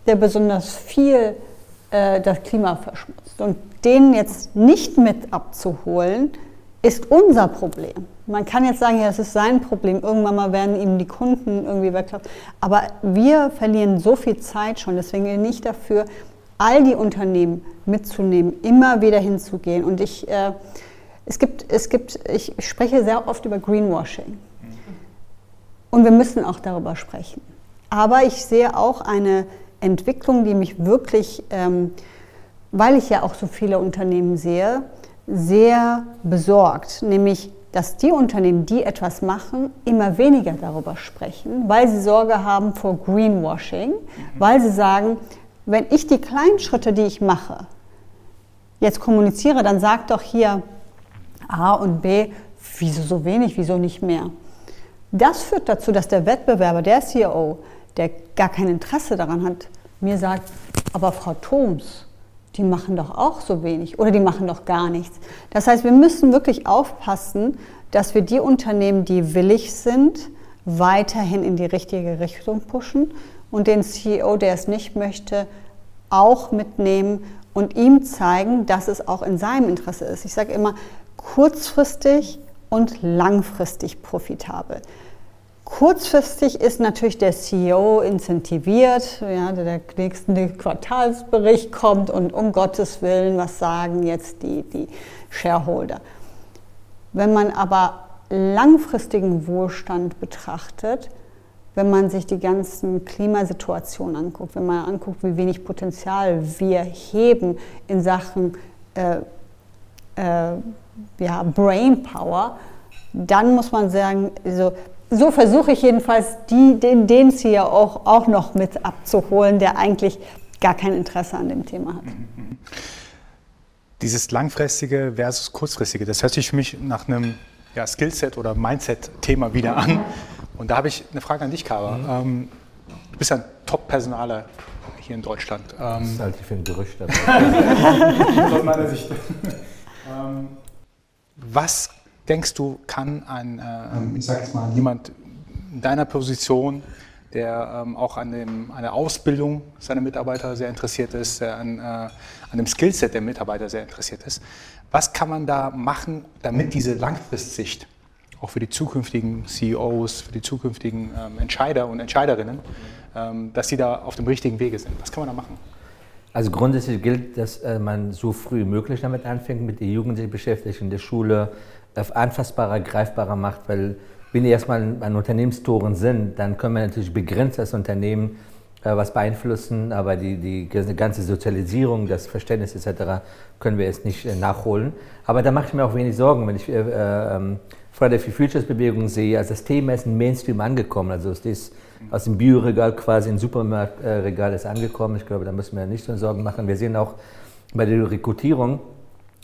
[SPEAKER 3] der besonders viel äh, das Klima verschmutzt. Und den jetzt nicht mit abzuholen, ist unser Problem. Man kann jetzt sagen, ja, das ist sein Problem. Irgendwann mal werden ihm die Kunden irgendwie weglaufen. Aber wir verlieren so viel Zeit schon. Deswegen bin ich nicht dafür, all die Unternehmen mitzunehmen, immer wieder hinzugehen. Und ich, äh, es gibt, es gibt, ich spreche sehr oft über Greenwashing. Und wir müssen auch darüber sprechen. Aber ich sehe auch eine Entwicklung, die mich wirklich, ähm, weil ich ja auch so viele Unternehmen sehe, sehr besorgt, nämlich dass die Unternehmen, die etwas machen, immer weniger darüber sprechen, weil sie Sorge haben vor Greenwashing, mhm. weil sie sagen, wenn ich die kleinen Schritte, die ich mache, jetzt kommuniziere, dann sag doch hier A und B, wieso so wenig, wieso nicht mehr. Das führt dazu, dass der Wettbewerber, der CEO, der gar kein Interesse daran hat, mir sagt, aber Frau Thoms, die machen doch auch so wenig oder die machen doch gar nichts. Das heißt, wir müssen wirklich aufpassen, dass wir die Unternehmen, die willig sind, weiterhin in die richtige Richtung pushen und den CEO, der es nicht möchte, auch mitnehmen und ihm zeigen, dass es auch in seinem Interesse ist. Ich sage immer, kurzfristig und langfristig profitabel. Kurzfristig ist natürlich der CEO incentiviert, ja, der nächste Quartalsbericht kommt und um Gottes Willen, was sagen jetzt die, die Shareholder. Wenn man aber langfristigen Wohlstand betrachtet, wenn man sich die ganzen Klimasituationen anguckt, wenn man anguckt, wie wenig Potenzial wir heben in Sachen äh, äh, ja, Brainpower, dann muss man sagen, also, so versuche ich jedenfalls, die, den, den hier auch, auch noch mit abzuholen, der eigentlich gar kein Interesse an dem Thema hat.
[SPEAKER 4] Dieses langfristige versus kurzfristige, das hört sich für mich nach einem ja, Skillset oder Mindset-Thema wieder an. Und da habe ich eine Frage an dich, Kara. Mhm. Ähm, du bist ein Top-Personaler hier in Deutschland.
[SPEAKER 5] Ähm, das ist halt für ein Gerücht.
[SPEAKER 4] aus meiner Sicht. ähm, was denkst du, kann ein, äh, ich sag jetzt mal, jemand in deiner Position, der ähm, auch an, dem, an der Ausbildung seiner Mitarbeiter sehr interessiert ist, der an, äh, an dem Skillset der Mitarbeiter sehr interessiert ist, was kann man da machen, damit diese Langfristsicht auch für die zukünftigen CEOs, für die zukünftigen ähm, Entscheider und Entscheiderinnen, ähm, dass sie da auf dem richtigen Wege sind? Was kann man da machen?
[SPEAKER 5] Also grundsätzlich gilt, dass äh, man so früh wie möglich damit anfängt, mit der Jugend sich beschäftigt, in der Schule anfassbarer, greifbarer macht, weil wenn die erstmal an Unternehmenstoren sind, dann können wir natürlich begrenzt als Unternehmen äh, was beeinflussen, aber die, die ganze Sozialisierung, das Verständnis etc. können wir jetzt nicht äh, nachholen. Aber da mache ich mir auch wenig Sorgen, wenn ich äh, äh, Friday for Futures Bewegung sehe. Also das Thema ist im Mainstream angekommen. Also es ist aus dem Bioregal quasi ein Supermarktregal ist angekommen. Ich glaube, da müssen wir nicht so Sorgen machen. Wir sehen auch bei der Rekrutierung,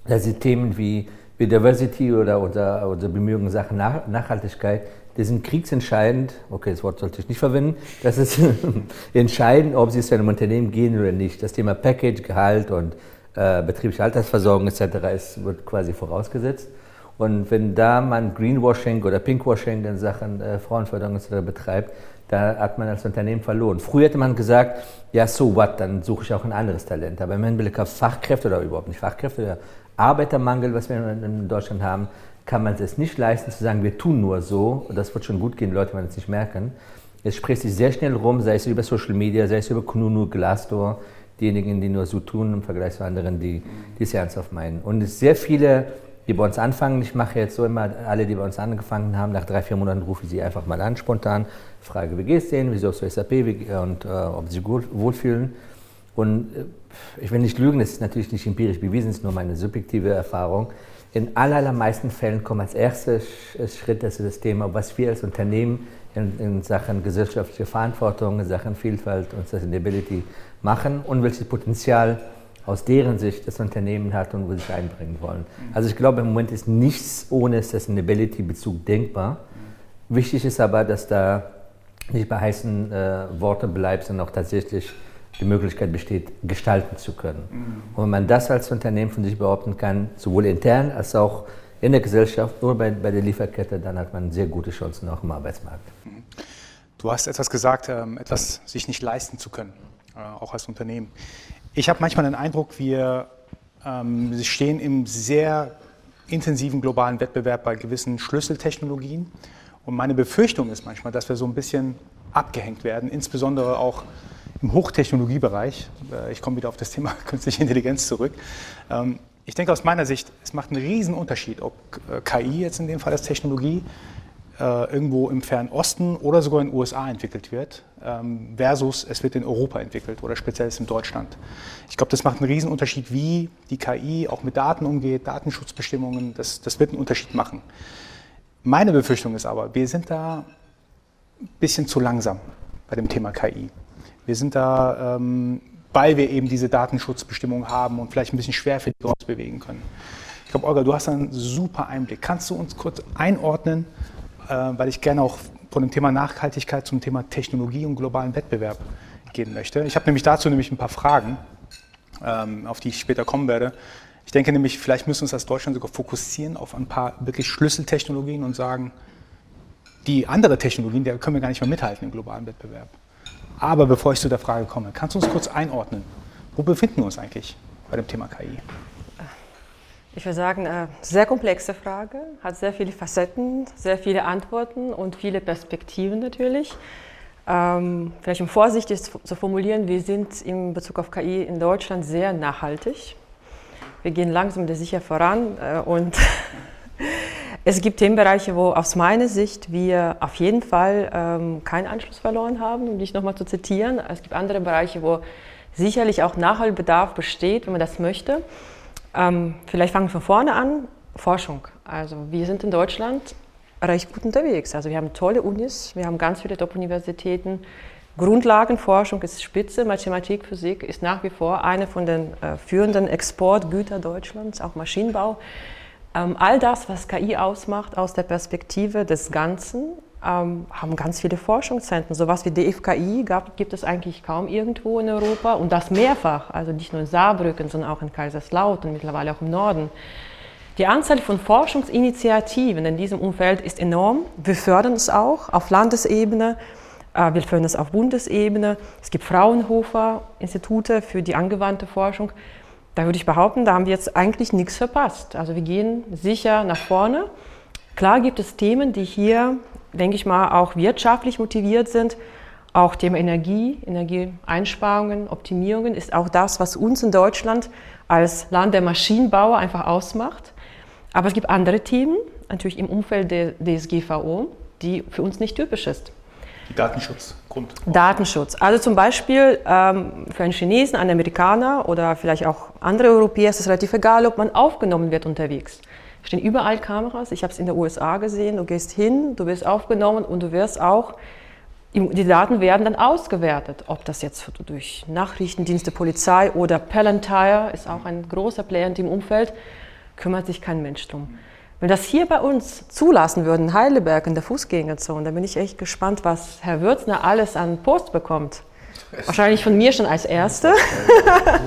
[SPEAKER 5] dass die Themen wie, wie Diversity oder unser, unser Bemühungen in Sachen Nach Nachhaltigkeit, die sind kriegsentscheidend. Okay, das Wort sollte ich nicht verwenden. Das ist entscheidend, ob sie zu einem Unternehmen gehen oder nicht. Das Thema Package, Gehalt und äh, betriebliche Altersversorgung etc. Ist, wird quasi vorausgesetzt. Und wenn da man Greenwashing oder Pinkwashing in Sachen äh, Frauenförderung etc. betreibt, da hat man als Unternehmen verloren. Früher hätte man gesagt, ja, so what, dann suche ich auch ein anderes Talent. Aber im Hinblick auf Fachkräfte oder überhaupt nicht Fachkräfte, Arbeitermangel, was wir in Deutschland haben, kann man es nicht leisten zu sagen, wir tun nur so, das wird schon gut gehen, die Leute werden es nicht merken. Es spricht sich sehr schnell rum, sei es über Social Media, sei es über Kununu, Glassdoor, diejenigen, die nur so tun im Vergleich zu anderen, die, die es ernsthaft meinen. Und es sehr viele die bei uns anfangen. Ich mache jetzt so immer, alle, die bei uns angefangen haben, nach drei, vier Monaten rufe ich sie einfach mal an, spontan, frage, wie geht es denen, wieso ist SAP wie, und äh, ob sie sich wohlfühlen. Und äh, ich will nicht lügen, das ist natürlich nicht empirisch bewiesen, es ist nur meine subjektive Erfahrung. In allermeisten Fällen kommt als erster Schritt das, das Thema, was wir als Unternehmen in, in, Sachen gesellschaftliche Verantwortung, in Sachen Vielfalt und Sustainability machen und welches Potenzial aus deren Sicht das Unternehmen hat und wo sie sich einbringen wollen. Also ich glaube, im Moment ist nichts ohne Sustainability-Bezug denkbar. Wichtig ist aber, dass da nicht bei heißen äh, Worten bleibt, sondern auch tatsächlich die Möglichkeit besteht, gestalten zu können. Mhm. Und wenn man das als Unternehmen von sich behaupten kann, sowohl intern als auch in der Gesellschaft oder bei, bei der Lieferkette, dann hat man sehr gute Chancen auch im Arbeitsmarkt.
[SPEAKER 4] Du hast etwas gesagt, ähm, etwas sich nicht leisten zu können, äh, auch als Unternehmen. Ich habe manchmal den Eindruck, wir ähm, stehen im sehr intensiven globalen Wettbewerb bei gewissen Schlüsseltechnologien. Und meine Befürchtung ist manchmal, dass wir so ein bisschen abgehängt werden, insbesondere auch im Hochtechnologiebereich. Äh, ich komme wieder auf das Thema künstliche Intelligenz zurück. Ähm, ich denke aus meiner Sicht, es macht einen riesen Unterschied, ob äh, KI jetzt in dem Fall als Technologie äh, irgendwo im Fernen Osten oder sogar in den USA entwickelt wird, ähm, versus es wird in Europa entwickelt oder speziell in Deutschland. Ich glaube, das macht einen riesen Unterschied, wie die KI auch mit Daten umgeht, Datenschutzbestimmungen, das, das wird einen Unterschied machen. Meine Befürchtung ist aber, wir sind da ein bisschen zu langsam bei dem Thema KI. Wir sind da, ähm, weil wir eben diese Datenschutzbestimmungen haben und vielleicht ein bisschen schwer für die uns bewegen können. Ich glaube, Olga, du hast einen super Einblick. Kannst du uns kurz einordnen, äh, weil ich gerne auch von dem Thema Nachhaltigkeit zum Thema Technologie und globalen Wettbewerb gehen möchte. Ich habe nämlich dazu nämlich ein paar Fragen, ähm, auf die ich später kommen werde. Ich denke nämlich, vielleicht müssen wir uns als Deutschland sogar fokussieren auf ein paar wirklich Schlüsseltechnologien und sagen, die andere Technologien, da können wir gar nicht mehr mithalten im globalen Wettbewerb. Aber bevor ich zu der Frage komme, kannst du uns kurz einordnen, wo befinden wir uns eigentlich bei dem Thema KI?
[SPEAKER 7] Ich würde sagen, eine äh, sehr komplexe Frage, hat sehr viele Facetten, sehr viele Antworten und viele Perspektiven natürlich. Ähm, vielleicht um vorsichtig zu formulieren, wir sind in Bezug auf KI in Deutschland sehr nachhaltig. Wir gehen langsam und sicher voran äh, und es gibt Themenbereiche, wo aus meiner Sicht wir auf jeden Fall ähm, keinen Anschluss verloren haben, um dich nochmal zu zitieren. Es gibt andere Bereiche, wo sicherlich auch Nachholbedarf besteht, wenn man das möchte. Ähm, vielleicht fangen wir von vorne an. Forschung. Also wir sind in Deutschland recht gut unterwegs. Also wir haben tolle Unis, wir haben ganz viele Top-Universitäten. Grundlagenforschung ist spitze, Mathematik, Physik ist nach wie vor eine von den äh, führenden Exportgütern Deutschlands, auch Maschinenbau. Ähm, all das, was KI ausmacht, aus der Perspektive des Ganzen, ähm, haben ganz viele Forschungszentren. So etwas wie DFKI gab, gibt es eigentlich kaum irgendwo in Europa und das mehrfach, also nicht nur in Saarbrücken, sondern auch in Kaiserslautern, mittlerweile auch im Norden. Die Anzahl von Forschungsinitiativen in diesem Umfeld ist enorm. Wir fördern es auch auf Landesebene, äh, wir fördern es auf Bundesebene. Es gibt Fraunhofer-Institute für die angewandte Forschung. Da würde ich behaupten, da haben wir jetzt eigentlich nichts verpasst. Also wir gehen sicher nach vorne. Klar gibt es Themen, die hier denke ich mal, auch wirtschaftlich motiviert sind. Auch Thema Energie, Energieeinsparungen, Optimierungen ist auch das, was uns in Deutschland als Land der Maschinenbauer einfach ausmacht. Aber es gibt andere Themen, natürlich im Umfeld der DSGVO, die für uns nicht typisch ist.
[SPEAKER 4] Datenschutz. Grund.
[SPEAKER 7] Datenschutz. Also zum Beispiel ähm, für einen Chinesen, einen Amerikaner oder vielleicht auch andere Europäer ist es relativ egal, ob man aufgenommen wird unterwegs stehen überall Kameras. Ich habe es in den USA gesehen. Du gehst hin, du wirst aufgenommen und du wirst auch, die Daten werden dann ausgewertet. Ob das jetzt durch Nachrichtendienste, Polizei oder Palantir ist auch ein großer Player in dem Umfeld, kümmert sich kein Mensch drum. Wenn das hier bei uns zulassen würden, in Heidelberg in der Fußgängerzone, dann bin ich echt gespannt, was Herr Würzner alles an Post bekommt. Wahrscheinlich von mir schon als Erste.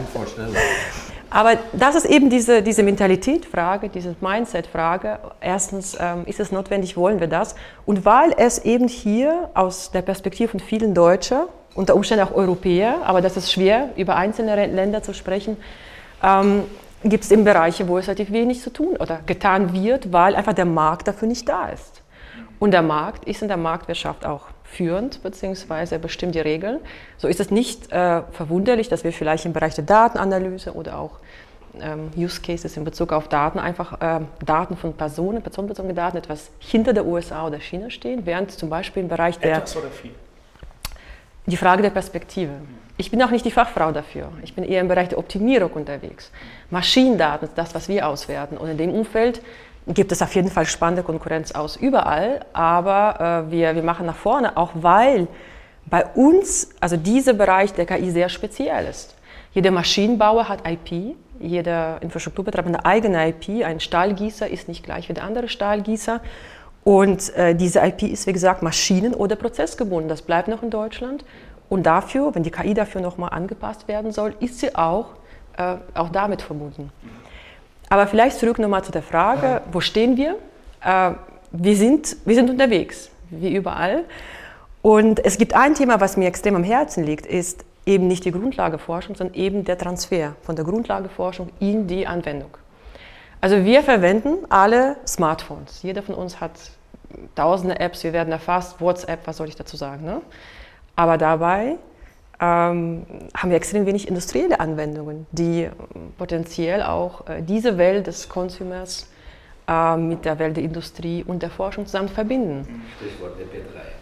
[SPEAKER 7] Unvorstellbar. Aber das ist eben diese, diese Mentalitätfrage, diese Mindset-Frage. Erstens, ähm, ist es notwendig, wollen wir das? Und weil es eben hier aus der Perspektive von vielen Deutschen, unter Umständen auch Europäer, aber das ist schwer, über einzelne Länder zu sprechen, ähm, gibt es eben Bereiche, wo es relativ wenig zu tun oder getan wird, weil einfach der Markt dafür nicht da ist. Und der Markt ist in der Marktwirtschaft auch führend bzw. bestimmt die Regeln. So ist es nicht äh, verwunderlich, dass wir vielleicht im Bereich der Datenanalyse oder auch ähm, Use Cases in Bezug auf Daten einfach äh, Daten von Personen, personenbezogene Daten etwas hinter der USA oder China stehen, während zum Beispiel im Bereich der...
[SPEAKER 4] Etwas oder viel?
[SPEAKER 7] Die Frage der Perspektive. Ich bin auch nicht die Fachfrau dafür. Ich bin eher im Bereich der Optimierung unterwegs. Maschinendaten ist das, was wir auswerten. Und in dem Umfeld gibt es auf jeden Fall spannende Konkurrenz aus überall, aber äh, wir, wir machen nach vorne, auch weil bei uns, also dieser Bereich der KI sehr speziell ist. Jeder Maschinenbauer hat IP, jeder Infrastrukturbetreiber hat eine eigene IP. Ein Stahlgießer ist nicht gleich wie der andere Stahlgießer. Und äh, diese IP ist, wie gesagt, maschinen- oder prozessgebunden. Das bleibt noch in Deutschland. Und dafür, wenn die KI dafür nochmal angepasst werden soll, ist sie auch, äh, auch damit verbunden. Aber vielleicht zurück nochmal zu der Frage, wo stehen wir? Äh, wir, sind, wir sind unterwegs, wie überall. Und es gibt ein Thema, was mir extrem am Herzen liegt, ist eben nicht die Grundlageforschung, sondern eben der Transfer von der Grundlageforschung in die Anwendung. Also wir verwenden alle Smartphones. Jeder von uns hat tausende Apps, wir werden erfasst, WhatsApp, was soll ich dazu sagen. Ne? Aber dabei ähm, haben wir extrem wenig industrielle Anwendungen, die potenziell auch äh, diese Welt des Consumers äh, mit der Welt der Industrie und der Forschung zusammen verbinden. Stichwort MP3.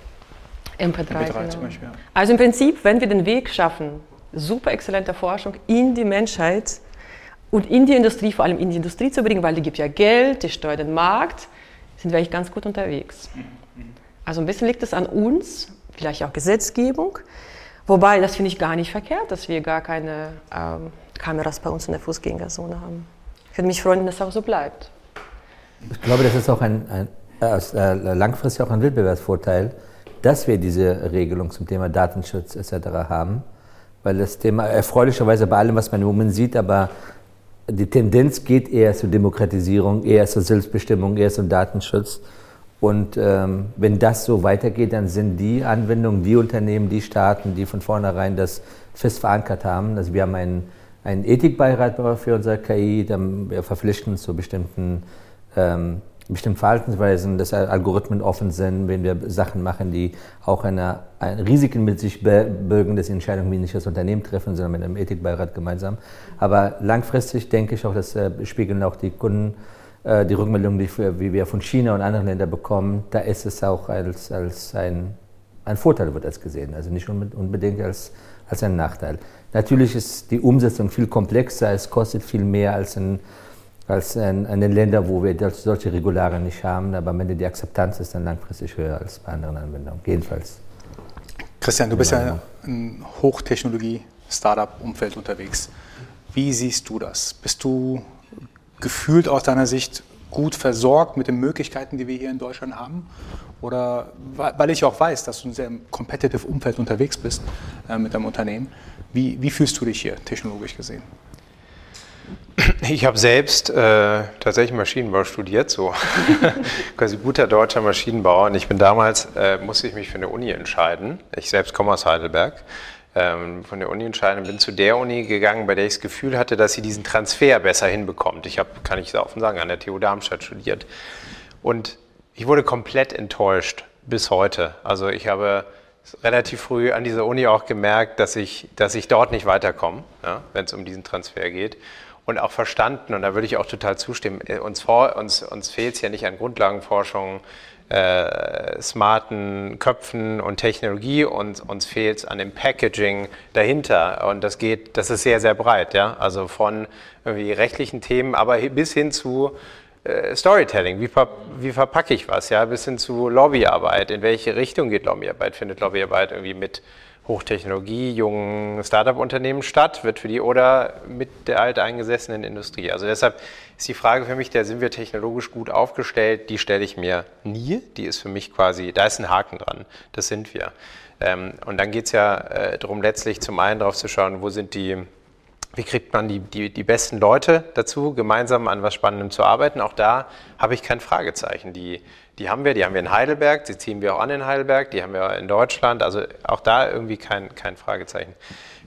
[SPEAKER 7] MP3, MP3 genau. zum Beispiel, ja. Also im Prinzip, wenn wir den Weg schaffen, super exzellente Forschung in die Menschheit und in die Industrie, vor allem in die Industrie zu bringen, weil die gibt ja Geld, die steuert den Markt, sind wir eigentlich ganz gut unterwegs. Mhm. Also ein bisschen liegt es an uns, vielleicht auch Gesetzgebung, Wobei, das finde ich gar nicht verkehrt, dass wir gar keine ähm, Kameras bei uns in der Fußgängerzone haben. Ich würde mich freuen, wenn das auch so bleibt.
[SPEAKER 5] Ich glaube, das ist auch ein, ein äh, langfristig auch ein Wettbewerbsvorteil, dass wir diese Regelung zum Thema Datenschutz etc. haben, weil das Thema erfreulicherweise bei allem, was man im Moment sieht, aber die Tendenz geht eher zur Demokratisierung, eher zur Selbstbestimmung, eher zum Datenschutz. Und ähm, wenn das so weitergeht, dann sind die Anwendungen, die Unternehmen, die Staaten, die von vornherein das fest verankert haben. Also wir haben einen, einen Ethikbeirat für unser KI, dann wir verpflichten uns zu bestimmten, ähm, bestimmten Verhaltensweisen, dass Algorithmen offen sind, wenn wir Sachen machen, die auch eine, eine Risiken mit sich bürgen, dass Entscheidungen wie nicht das Unternehmen treffen, sondern mit einem Ethikbeirat gemeinsam. Aber langfristig denke ich auch, das äh, spiegeln auch die Kunden die Rückmeldung, die wie wir von China und anderen Ländern bekommen, da ist es auch als, als ein, ein Vorteil, wird das gesehen, also nicht unbedingt als, als ein Nachteil. Natürlich ist die Umsetzung viel komplexer, es kostet viel mehr als in, als in, in den Ländern, wo wir solche Regularien nicht haben, aber am Ende die Akzeptanz ist dann langfristig höher als bei anderen Anwendungen, jedenfalls.
[SPEAKER 4] Christian, du bist ja im Hochtechnologie-Startup-Umfeld unterwegs. Wie siehst du das? Bist du gefühlt aus deiner Sicht gut versorgt mit den Möglichkeiten, die wir hier in Deutschland haben? Oder weil ich auch weiß, dass du in einem sehr competitive Umfeld unterwegs bist äh, mit deinem Unternehmen. Wie, wie fühlst du dich hier technologisch gesehen?
[SPEAKER 6] Ich habe selbst äh, tatsächlich Maschinenbau studiert, so quasi guter deutscher Maschinenbauer. Und ich bin damals, äh, musste ich mich für eine Uni entscheiden. Ich selbst komme aus Heidelberg von der Uni entscheiden und bin zu der Uni gegangen, bei der ich das Gefühl hatte, dass sie diesen Transfer besser hinbekommt. Ich habe, kann ich offen sagen, an der TU Darmstadt studiert. Und ich wurde komplett enttäuscht bis heute. Also ich habe relativ früh an dieser Uni auch gemerkt, dass ich, dass ich dort nicht weiterkomme, ja, wenn es um diesen Transfer geht. Und auch verstanden, und da würde ich auch total zustimmen, äh, uns, uns, uns fehlt es ja nicht an Grundlagenforschung, äh, smarten Köpfen und Technologie und uns fehlt es an dem Packaging dahinter. Und das geht, das ist sehr, sehr breit, ja. Also von irgendwie rechtlichen Themen, aber bis hin zu äh, Storytelling. Wie, ver wie verpacke ich was, ja, bis hin zu Lobbyarbeit. In welche Richtung geht Lobbyarbeit? Findet Lobbyarbeit irgendwie mit Hochtechnologie, jungen Startup-Unternehmen statt, wird für die oder mit der alteingesessenen Industrie. Also deshalb ist die Frage für mich, da sind wir technologisch gut aufgestellt, die stelle ich mir nie. Die ist für mich quasi, da ist ein Haken dran, das sind wir. Ähm, und dann geht es ja äh, darum, letztlich zum einen darauf zu schauen, wo sind die, wie kriegt man die, die, die besten Leute dazu, gemeinsam an was Spannendem zu arbeiten. Auch da habe ich kein Fragezeichen. Die, die haben wir, die haben wir in Heidelberg, die ziehen wir auch an in Heidelberg, die haben wir in Deutschland, also auch da irgendwie kein, kein Fragezeichen.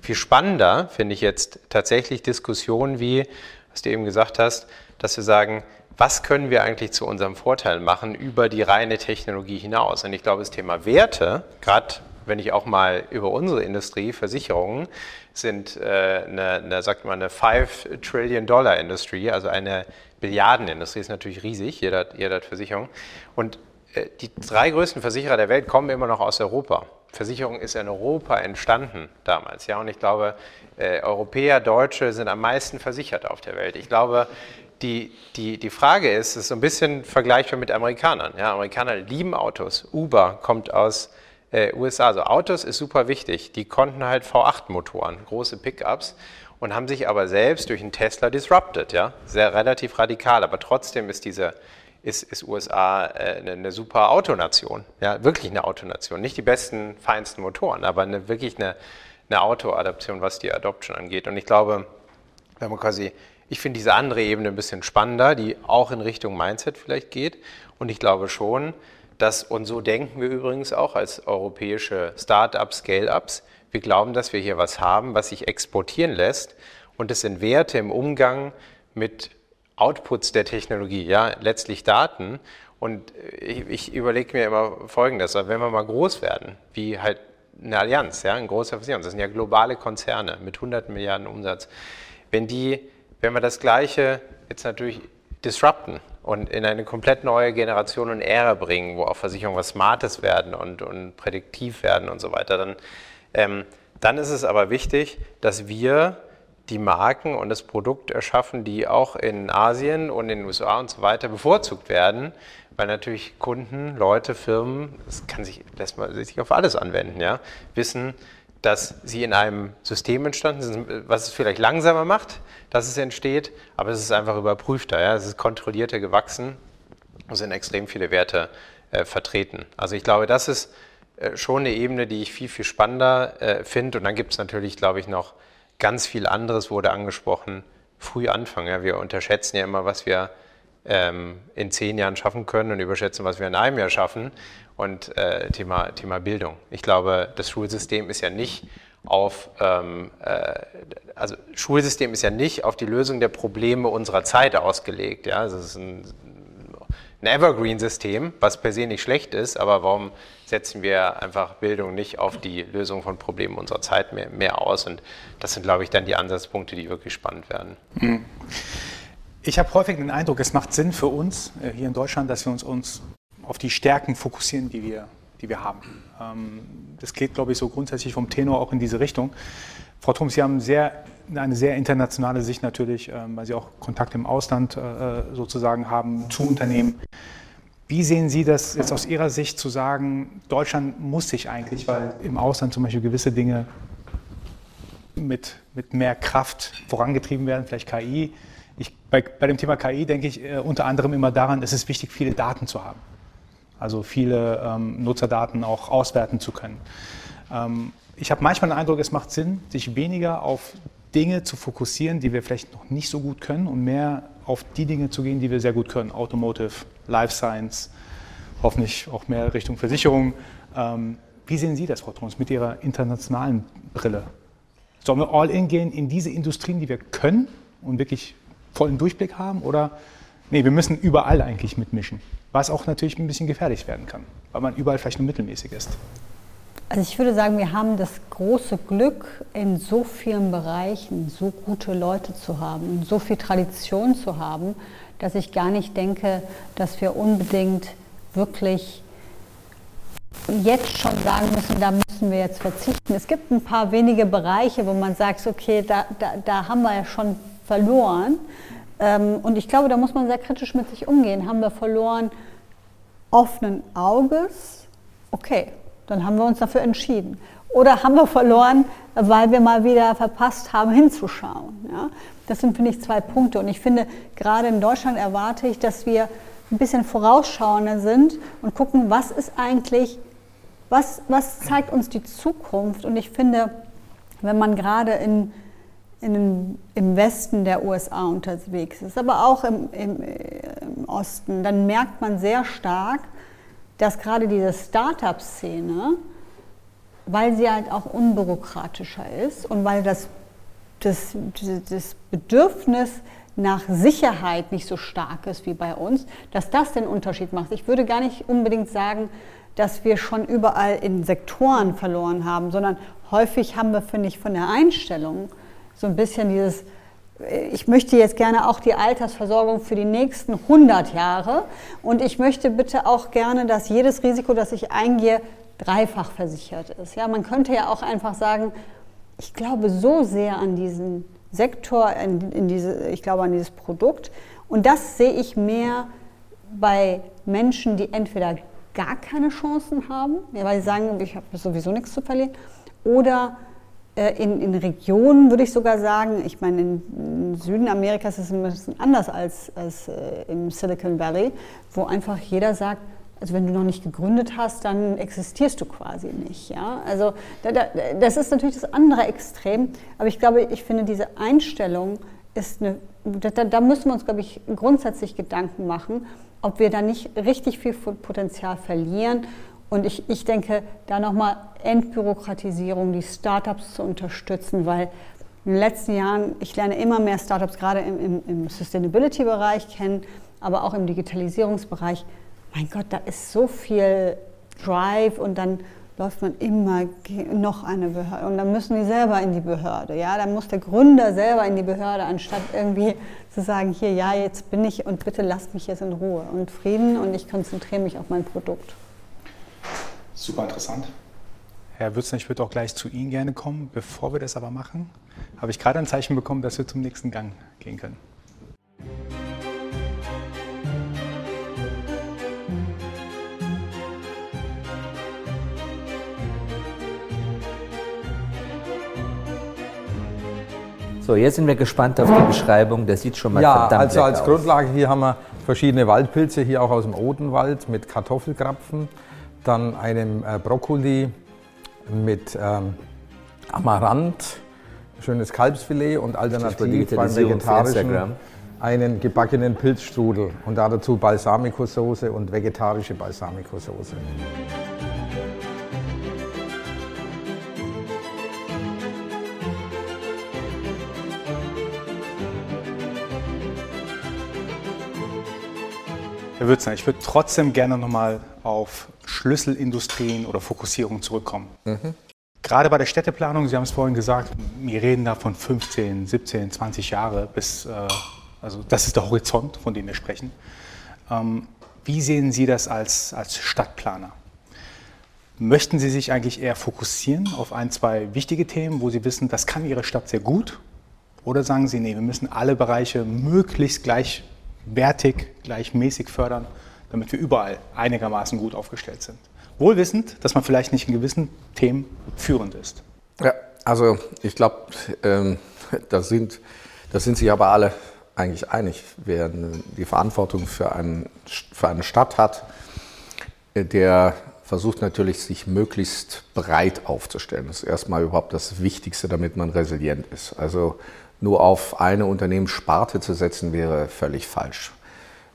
[SPEAKER 6] Viel spannender finde ich jetzt tatsächlich Diskussionen wie, was du eben gesagt hast, dass wir sagen, was können wir eigentlich zu unserem Vorteil machen über die reine Technologie hinaus? Und ich glaube, das Thema Werte, gerade wenn ich auch mal über unsere Industrie, Versicherungen, sind äh, eine, eine, sagt man, eine 5 Trillion Dollar Industrie, also eine Billiardenindustrie, ist natürlich riesig, jeder, jeder hat Versicherung. Und äh, die drei größten Versicherer der Welt kommen immer noch aus Europa. Versicherung ist in Europa entstanden damals, ja, und ich glaube, äh, Europäer, Deutsche sind am meisten versichert auf der Welt. Ich glaube, die, die, die Frage ist, ist so ein bisschen vergleichbar mit Amerikanern. Ja, Amerikaner lieben Autos. Uber kommt aus äh, USA. Also Autos ist super wichtig. Die konnten halt V8-Motoren, große Pickups und haben sich aber selbst durch einen Tesla disrupted, ja, sehr relativ radikal, aber trotzdem ist diese ist, ist USA äh, eine, eine, super Autonation, ja, wirklich eine Autonation, nicht die besten, feinsten Motoren, aber eine, wirklich eine, eine Auto-Adaption, was die Adoption angeht. Und ich glaube, wenn man quasi, ich finde diese andere Ebene ein bisschen spannender, die auch in Richtung Mindset vielleicht geht. Und ich glaube schon, dass, und so denken wir übrigens auch als europäische Start-ups, Scale-ups, wir glauben, dass wir hier was haben, was sich exportieren lässt. Und das sind Werte im Umgang mit Outputs der Technologie, ja, letztlich Daten. Und ich, ich überlege mir immer Folgendes, wenn wir mal groß werden, wie halt eine Allianz, ja, ein großer Versicherung, das sind ja globale Konzerne mit 100 Milliarden Umsatz. Wenn die, wenn wir das Gleiche jetzt natürlich disrupten und in eine komplett neue Generation und Ära bringen, wo auch Versicherungen was Smartes werden und, und prädiktiv werden und so weiter, dann, ähm, dann ist es aber wichtig, dass wir die Marken und das Produkt erschaffen, die auch in Asien und in den USA und so weiter bevorzugt werden, weil natürlich Kunden, Leute, Firmen, das kann sich, lässt man sich auf alles anwenden, ja, wissen, dass sie in einem System entstanden sind, was es vielleicht langsamer macht, dass es entsteht, aber es ist einfach überprüfter. Ja? Es ist kontrollierter gewachsen und sind extrem viele Werte äh, vertreten. Also ich glaube, das ist äh, schon eine Ebene, die ich viel, viel spannender äh, finde. Und dann gibt es natürlich, glaube ich, noch ganz viel anderes, wurde angesprochen, früh anfangen. Ja. Wir unterschätzen ja immer, was wir ähm, in zehn Jahren schaffen können und überschätzen, was wir in einem Jahr schaffen. Und äh, Thema, Thema Bildung. Ich glaube, das Schulsystem ist ja nicht auf, ähm, äh, also Schulsystem ist ja nicht auf die Lösung der Probleme unserer Zeit ausgelegt. Ja? Also es ist ein, ein Evergreen-System, was per se nicht schlecht ist, aber warum setzen wir einfach Bildung nicht auf die Lösung von Problemen unserer Zeit mehr, mehr aus? Und das sind, glaube ich, dann die Ansatzpunkte, die wirklich spannend werden.
[SPEAKER 4] Mhm. Ich habe häufig den Eindruck, es macht Sinn für uns äh, hier in Deutschland, dass wir uns, uns auf die Stärken fokussieren, die wir, die wir haben. Ähm, das geht, glaube ich, so grundsätzlich vom Tenor auch in diese Richtung. Frau Trump, Sie haben sehr, eine sehr internationale Sicht natürlich, ähm, weil Sie auch Kontakt im Ausland äh, sozusagen haben zu Unternehmen. Wie sehen Sie das jetzt aus Ihrer Sicht zu sagen, Deutschland muss sich eigentlich, weil im Ausland zum Beispiel gewisse Dinge mit, mit mehr Kraft vorangetrieben werden, vielleicht KI, ich, bei, bei, dem Thema KI denke ich äh, unter anderem immer daran, es ist wichtig, viele Daten zu haben. Also viele ähm, Nutzerdaten auch auswerten zu können. Ähm, ich habe manchmal den Eindruck, es macht Sinn, sich weniger auf Dinge zu fokussieren, die wir vielleicht noch nicht so gut können und mehr auf die Dinge zu gehen, die wir sehr gut können. Automotive, Life Science, hoffentlich auch mehr Richtung Versicherung. Ähm, wie sehen Sie das, Frau Trons, mit Ihrer internationalen Brille? Sollen wir all in gehen in diese Industrien, die wir können und wirklich vollen Durchblick haben oder nee, wir müssen überall eigentlich mitmischen, was auch natürlich ein bisschen gefährlich werden kann, weil man überall vielleicht nur mittelmäßig ist.
[SPEAKER 3] Also ich würde sagen, wir haben das große Glück, in so vielen Bereichen so gute Leute zu haben und so viel Tradition zu haben, dass ich gar nicht denke, dass wir unbedingt wirklich jetzt schon sagen müssen, da müssen wir jetzt verzichten. Es gibt ein paar wenige Bereiche, wo man sagt, okay, da, da, da haben wir ja schon verloren. Ähm, und ich glaube, da muss man sehr kritisch mit sich umgehen. Haben wir verloren offenen Auges? Okay, dann haben wir uns dafür entschieden. Oder haben wir verloren, weil wir mal wieder verpasst haben, hinzuschauen? Ja? Das sind, finde ich, zwei Punkte. Und ich finde, gerade in Deutschland erwarte ich, dass wir ein bisschen vorausschauender sind und gucken, was ist eigentlich, was, was zeigt uns die Zukunft? Und ich finde, wenn man gerade in in, im Westen der USA unterwegs ist, aber auch im, im, im Osten, dann merkt man sehr stark, dass gerade diese Start-up-Szene, weil sie halt auch unbürokratischer ist und weil das, das, das Bedürfnis nach Sicherheit nicht so stark ist wie bei uns, dass das den Unterschied macht. Ich würde gar nicht unbedingt sagen, dass wir schon überall in Sektoren verloren haben, sondern häufig haben wir, finde ich, von der Einstellung so ein bisschen dieses, ich möchte jetzt gerne auch die Altersversorgung für die nächsten 100 Jahre und ich möchte bitte auch gerne, dass jedes Risiko, das ich eingehe, dreifach versichert ist. Ja, man könnte ja auch einfach sagen, ich glaube so sehr an diesen Sektor, in, in diese, ich glaube an dieses Produkt und das sehe ich mehr bei Menschen, die entweder gar keine Chancen haben, weil sie sagen, ich habe sowieso nichts zu verlieren, oder äh, in, in, Regionen würde ich sogar sagen, ich meine, im Süden Amerikas ist es ein bisschen anders als, als äh, im Silicon Valley, wo einfach jeder sagt, also wenn du noch nicht gegründet hast, dann existierst du quasi nicht. Ja? Also da, da, das ist natürlich das andere Extrem, aber ich glaube, ich finde diese Einstellung ist eine, da, da müssen wir uns, glaube ich, grundsätzlich Gedanken machen, ob wir da nicht richtig viel Potenzial verlieren und ich, ich denke, da nochmal Entbürokratisierung, die Startups zu unterstützen, weil in den letzten Jahren, ich lerne immer mehr Startups gerade im, im, im Sustainability-Bereich kennen, aber auch im Digitalisierungsbereich. Mein Gott, da ist so viel Drive und dann läuft man immer noch eine Behörde und dann müssen die selber in die Behörde. Ja, dann muss der Gründer selber in die Behörde, anstatt irgendwie zu sagen, hier, ja, jetzt bin ich und bitte lasst mich jetzt in Ruhe und Frieden und ich konzentriere mich auf mein Produkt.
[SPEAKER 4] Super interessant. Herr Würzner, ich würde auch gleich zu Ihnen gerne kommen. Bevor wir das aber machen, habe ich gerade ein Zeichen bekommen, dass wir zum nächsten Gang gehen können.
[SPEAKER 5] So, jetzt sind wir gespannt auf die Beschreibung. Das sieht schon mal ja, verdammt
[SPEAKER 8] also als
[SPEAKER 5] aus.
[SPEAKER 8] Grundlage hier haben wir verschiedene Waldpilze, hier auch aus dem Odenwald mit Kartoffelkrapfen dann einem äh, Brokkoli mit ähm, Amaranth, schönes Kalbsfilet und alternativ beim Vegetarischen einen gebackenen Pilzstrudel und dazu Balsamico-Soße und vegetarische Balsamico-Soße.
[SPEAKER 4] Herr Würzner, ich würde trotzdem gerne nochmal auf Schlüsselindustrien oder Fokussierung zurückkommen. Mhm. Gerade bei der Städteplanung, Sie haben es vorhin gesagt, wir reden da von 15, 17, 20 Jahre bis, äh, also das ist der Horizont, von dem wir sprechen. Ähm, wie sehen Sie das als, als Stadtplaner? Möchten Sie sich eigentlich eher fokussieren auf ein, zwei wichtige Themen, wo Sie wissen, das kann Ihre Stadt sehr gut? Oder sagen Sie, nee, wir müssen alle Bereiche möglichst gleichwertig, gleichmäßig fördern, damit wir überall einigermaßen gut aufgestellt sind? Wohlwissend, dass man vielleicht nicht in gewissen Themen führend ist.
[SPEAKER 2] Ja, also ich glaube, ähm, da, sind, da sind sich aber alle eigentlich einig. Wer die Verantwortung für, einen, für eine Stadt hat, der versucht natürlich, sich möglichst breit aufzustellen. Das ist erstmal überhaupt das Wichtigste, damit man resilient ist. Also nur auf eine Unternehmenssparte zu setzen, wäre völlig falsch.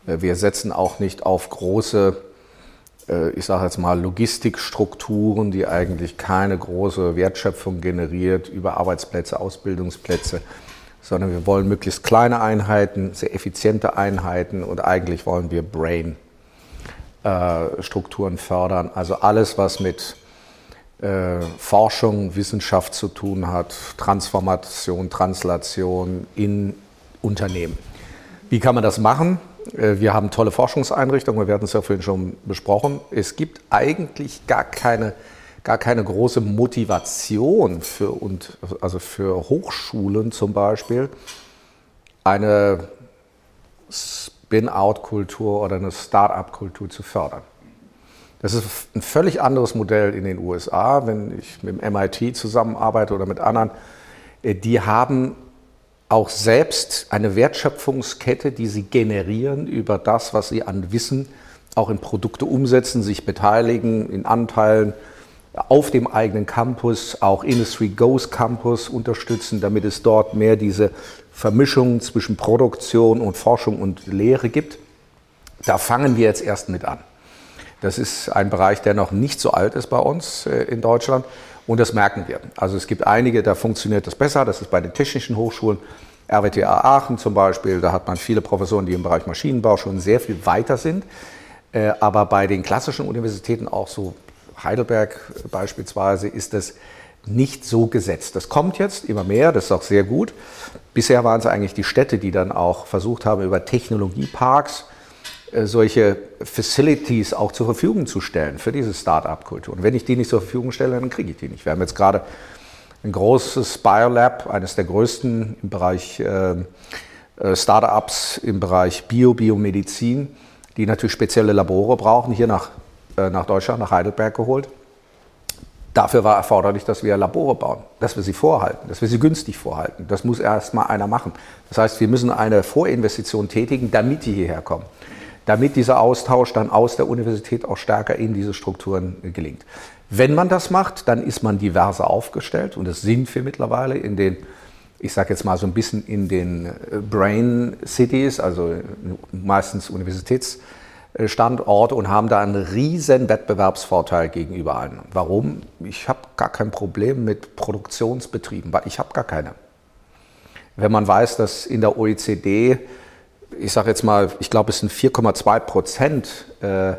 [SPEAKER 2] Wir setzen auch nicht auf große äh, ich sage jetzt mal, Logistikstrukturen, die eigentlich keine große Wertschöpfung generiert über Arbeitsplätze, Ausbildungsplätze, sondern wir wollen möglichst kleine Einheiten, sehr effiziente Einheiten und eigentlich wollen wir Brain-Strukturen äh, fördern. Also alles, was mit äh, Forschung, Wissenschaft zu tun hat, Transformation, Translation in Unternehmen. Wie kann man das machen? Äh, wir haben tolle Forschungseinrichtungen, wir hatten es ja vorhin schon besprochen. Es gibt eigentlich gar keine, gar keine große Motivation für, und, also für Hochschulen zum Beispiel, eine Spin-out-Kultur oder eine Start-up-Kultur zu fördern. Das ist ein völlig anderes Modell in den USA, wenn ich mit dem MIT zusammenarbeite oder mit anderen. Äh, die haben auch selbst eine Wertschöpfungskette, die sie generieren über das, was sie an Wissen auch in Produkte umsetzen, sich beteiligen in Anteilen auf dem eigenen Campus, auch Industry Goes Campus unterstützen, damit es dort mehr diese Vermischung zwischen Produktion und Forschung und Lehre gibt. Da fangen wir jetzt erst mit an. Das ist ein Bereich, der noch nicht so alt ist bei uns äh, in Deutschland. Und das merken wir. Also es gibt einige, da funktioniert das besser. Das ist bei den technischen Hochschulen. RWTH Aachen zum Beispiel, da hat man viele Professoren, die im Bereich Maschinenbau schon sehr viel weiter sind. Äh, aber bei den klassischen Universitäten, auch so Heidelberg beispielsweise, ist das nicht so gesetzt. Das kommt jetzt immer mehr, das ist auch sehr gut. Bisher waren es eigentlich die Städte, die dann auch versucht haben, über Technologieparks solche Facilities auch zur Verfügung zu stellen für diese Start-up-Kultur. Und wenn ich die nicht zur Verfügung stelle, dann kriege ich die nicht. Wir haben jetzt gerade ein großes Biolab, eines der größten im Bereich äh, äh Start-ups im Bereich Bio, Biomedizin, die natürlich spezielle Labore brauchen, hier nach, äh, nach Deutschland, nach Heidelberg geholt. Dafür war erforderlich, dass wir Labore bauen, dass wir sie vorhalten, dass wir sie günstig vorhalten. Das muss erst mal einer machen. Das heißt, wir müssen eine Vorinvestition tätigen, damit die hierher kommen damit dieser Austausch dann aus der Universität auch stärker in diese Strukturen gelingt. Wenn man das macht, dann ist man diverser aufgestellt und das sind wir mittlerweile in den, ich sage jetzt mal so ein bisschen in den äh, Brain Cities, also meistens Universitätsstandorte und haben da einen riesen Wettbewerbsvorteil gegenüber allen. Warum? Ich habe gar kein Problem mit Produktionsbetrieben, weil ich habe gar keine. Wenn man weiß, dass in der OECD ich sage jetzt mal, ich glaube, es sind 4,2 Prozent äh,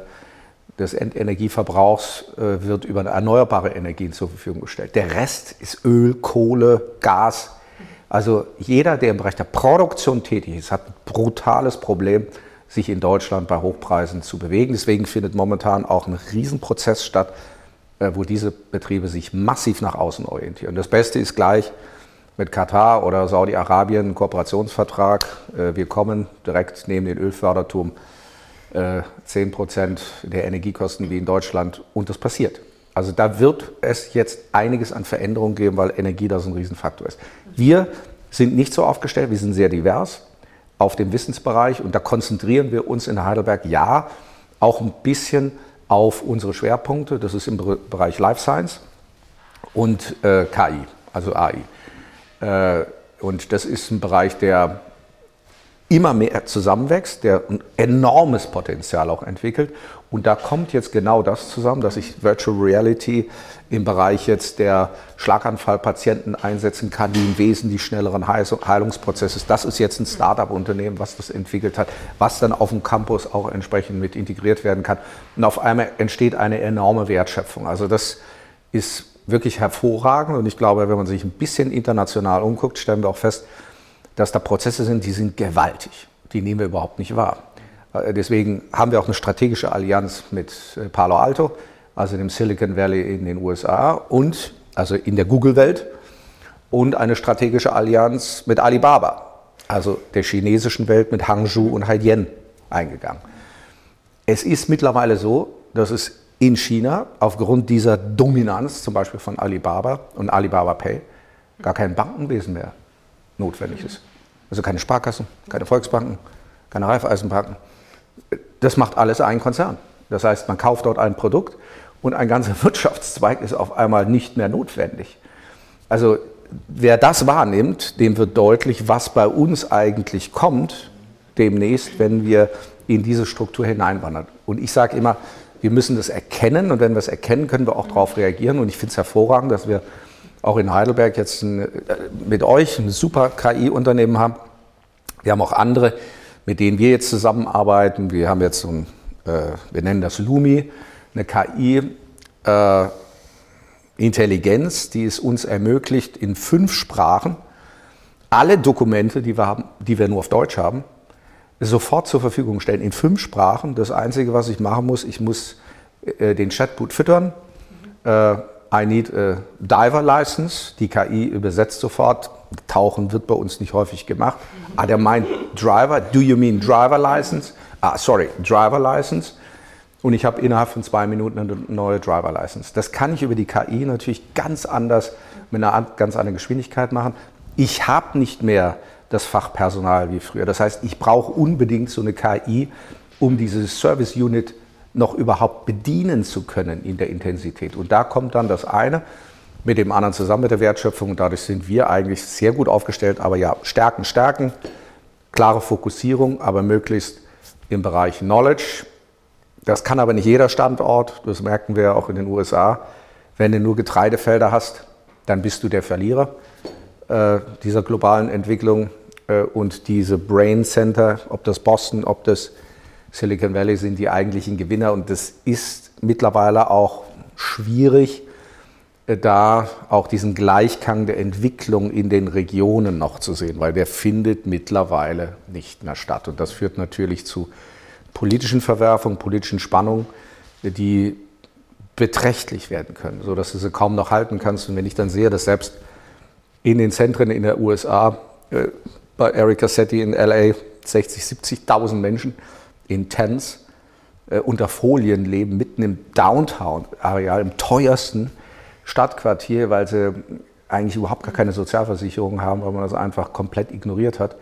[SPEAKER 2] des Endenergieverbrauchs äh, wird über erneuerbare Energien zur Verfügung gestellt. Der Rest ist Öl, Kohle, Gas. Also jeder, der im Bereich der Produktion tätig ist, hat ein brutales Problem, sich in Deutschland bei Hochpreisen zu bewegen. Deswegen findet momentan auch ein Riesenprozess statt, äh, wo diese Betriebe sich massiv nach außen orientieren. Das Beste ist gleich, mit Katar oder Saudi-Arabien einen Kooperationsvertrag. Äh, wir kommen direkt neben den Ölförderturm 10 äh, Prozent der Energiekosten wie in Deutschland und das passiert. Also da wird es jetzt einiges an Veränderungen geben, weil Energie da so ein Riesenfaktor ist. Wir sind nicht so aufgestellt, wir sind sehr divers auf dem Wissensbereich und da konzentrieren wir uns in Heidelberg ja auch ein bisschen auf unsere Schwerpunkte. Das ist im Bereich Life Science und äh, KI, also AI. Äh, und das ist ein Bereich, der immer mehr zusammenwächst, der ein enormes Potenzial auch entwickelt. Und da kommt jetzt genau das zusammen, dass ich Virtual Reality im Bereich jetzt der Schlaganfallpatienten einsetzen kann, die einen wesentlich schnelleren Heilungsprozess ist. Das ist jetzt ein Startup-Unternehmen, was das entwickelt hat, was dann auf dem Campus auch entsprechend mit integriert werden kann. Und auf einmal entsteht eine enorme Wertschöpfung. Also das ist wirklich hervorragend und ich glaube, wenn man sich ein bisschen international umguckt, stellen wir auch fest, dass da Prozesse sind, die sind gewaltig. Die nehmen wir überhaupt nicht wahr. Äh, deswegen haben wir auch eine strategische Allianz mit äh, Palo Alto, also dem Silicon Valley in den USA und also in der Google-Welt und eine strategische Allianz mit Alibaba, also der chinesischen Welt mit Hangzhou und Haidian eingegangen. Es ist mittlerweile so, dass es in China aufgrund dieser Dominanz, zum Beispiel von Alibaba und Alibaba Pay, gar kein Bankenwesen mehr notwendig ist. Also keine Sparkassen, keine Volksbanken, keine Raiffeisenbanken. Das macht alles ein Konzern. Das heißt, man kauft dort ein Produkt und ein ganzer Wirtschaftszweig ist auf einmal nicht mehr notwendig. Also wer das wahrnimmt, dem wird deutlich, was bei uns eigentlich kommt demnächst, wenn wir in diese Struktur hineinwandern. Und ich sage immer, wir müssen das erkennen und wenn wir es erkennen, können wir auch darauf reagieren. Und ich finde es hervorragend, dass wir auch in Heidelberg jetzt ein, äh, mit euch ein super KI-Unternehmen haben. Wir haben auch andere, mit denen wir jetzt zusammenarbeiten. Wir haben jetzt so ein, äh, wir nennen das Lumi, eine KI-Intelligenz, äh, die es uns ermöglicht, in fünf Sprachen alle Dokumente, die wir, haben, die wir nur auf Deutsch haben, sofort zur Verfügung stellen. In fünf Sprachen. Das Einzige, was ich machen muss, ich muss äh, den Chatbot füttern. Äh, I need a diver license. Die KI übersetzt sofort. Tauchen wird bei uns nicht häufig gemacht. Ah, der meint Driver. Do you mean Driver license? Ah, sorry, Driver license. Und ich habe innerhalb von zwei Minuten eine neue Driver License. Das kann ich über die KI natürlich ganz anders, mit einer ganz anderen Geschwindigkeit machen. Ich habe nicht mehr das Fachpersonal wie früher. Das heißt, ich brauche unbedingt so eine KI, um diese Service Unit noch überhaupt bedienen zu können in der Intensität. Und da kommt dann das eine mit dem anderen zusammen mit der Wertschöpfung. Und dadurch sind wir eigentlich sehr gut aufgestellt. Aber ja, Stärken, Stärken, klare Fokussierung, aber möglichst im Bereich Knowledge. Das kann aber nicht jeder Standort. Das merken wir auch in den USA. Wenn du nur Getreidefelder hast, dann bist du der Verlierer äh, dieser globalen Entwicklung. Äh, und diese Brain Center, ob das Boston, ob das Silicon Valley, sind die eigentlichen Gewinner. Und das ist mittlerweile auch schwierig, äh, da auch diesen Gleichklang der Entwicklung in den Regionen noch zu sehen, weil der findet mittlerweile nicht mehr statt. Und das führt natürlich zu politischen Verwerfungen, politischen Spannungen, die beträchtlich werden können, sodass du sie kaum noch halten kannst. Und wenn ich dann sehe, dass selbst in den Zentren in der USA äh, bei Eric Cassetti in LA 60, 70.000 Menschen in Tents äh, unter Folien leben, mitten im Downtown-Areal, im teuersten Stadtquartier, weil sie eigentlich überhaupt gar keine Sozialversicherung haben, weil man das einfach komplett ignoriert hat,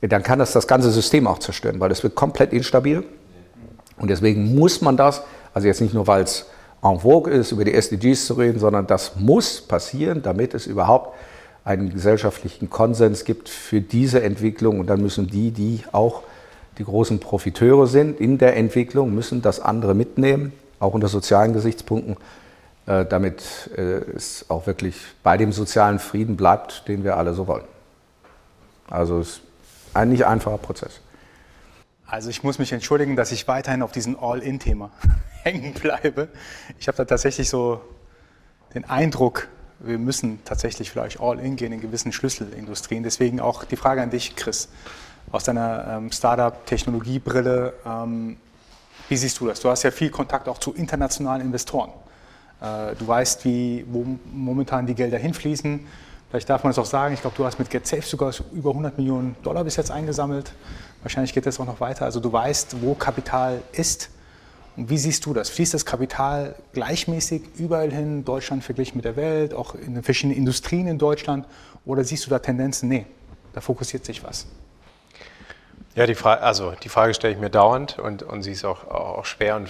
[SPEAKER 2] dann kann das das ganze System auch zerstören, weil es wird komplett instabil. Und deswegen muss man das, also jetzt nicht nur, weil es en vogue ist, über die SDGs zu reden, sondern das muss passieren, damit es überhaupt einen gesellschaftlichen Konsens gibt für diese Entwicklung. Und dann müssen die, die auch die großen Profiteure sind in der Entwicklung, müssen das andere mitnehmen, auch unter sozialen Gesichtspunkten, äh, damit äh, es auch wirklich bei dem sozialen Frieden bleibt, den wir alle so wollen. Also es ist ein nicht einfacher Prozess.
[SPEAKER 4] Also ich muss mich entschuldigen, dass ich weiterhin auf diesem All-In-Thema hängen bleibe. Ich habe da tatsächlich so den Eindruck, wir müssen tatsächlich vielleicht all in gehen in gewissen Schlüsselindustrien. Deswegen auch die Frage an dich, Chris, aus deiner ähm, Startup-Technologiebrille. Ähm, wie siehst du das? Du hast ja viel Kontakt auch zu internationalen Investoren. Äh, du weißt, wie, wo momentan die Gelder hinfließen. Vielleicht darf man es auch sagen, ich glaube, du hast mit GetSafe sogar über 100 Millionen Dollar bis jetzt eingesammelt. Wahrscheinlich geht das auch noch weiter. Also du weißt, wo Kapital ist und wie siehst du das? Fließt das Kapital gleichmäßig überall hin, Deutschland verglichen mit der Welt, auch in den verschiedenen Industrien in Deutschland? Oder siehst du da Tendenzen? Nee, da fokussiert sich was.
[SPEAKER 6] Ja, die Frage, also die Frage stelle ich mir dauernd und, und sie ist auch, auch schwer und,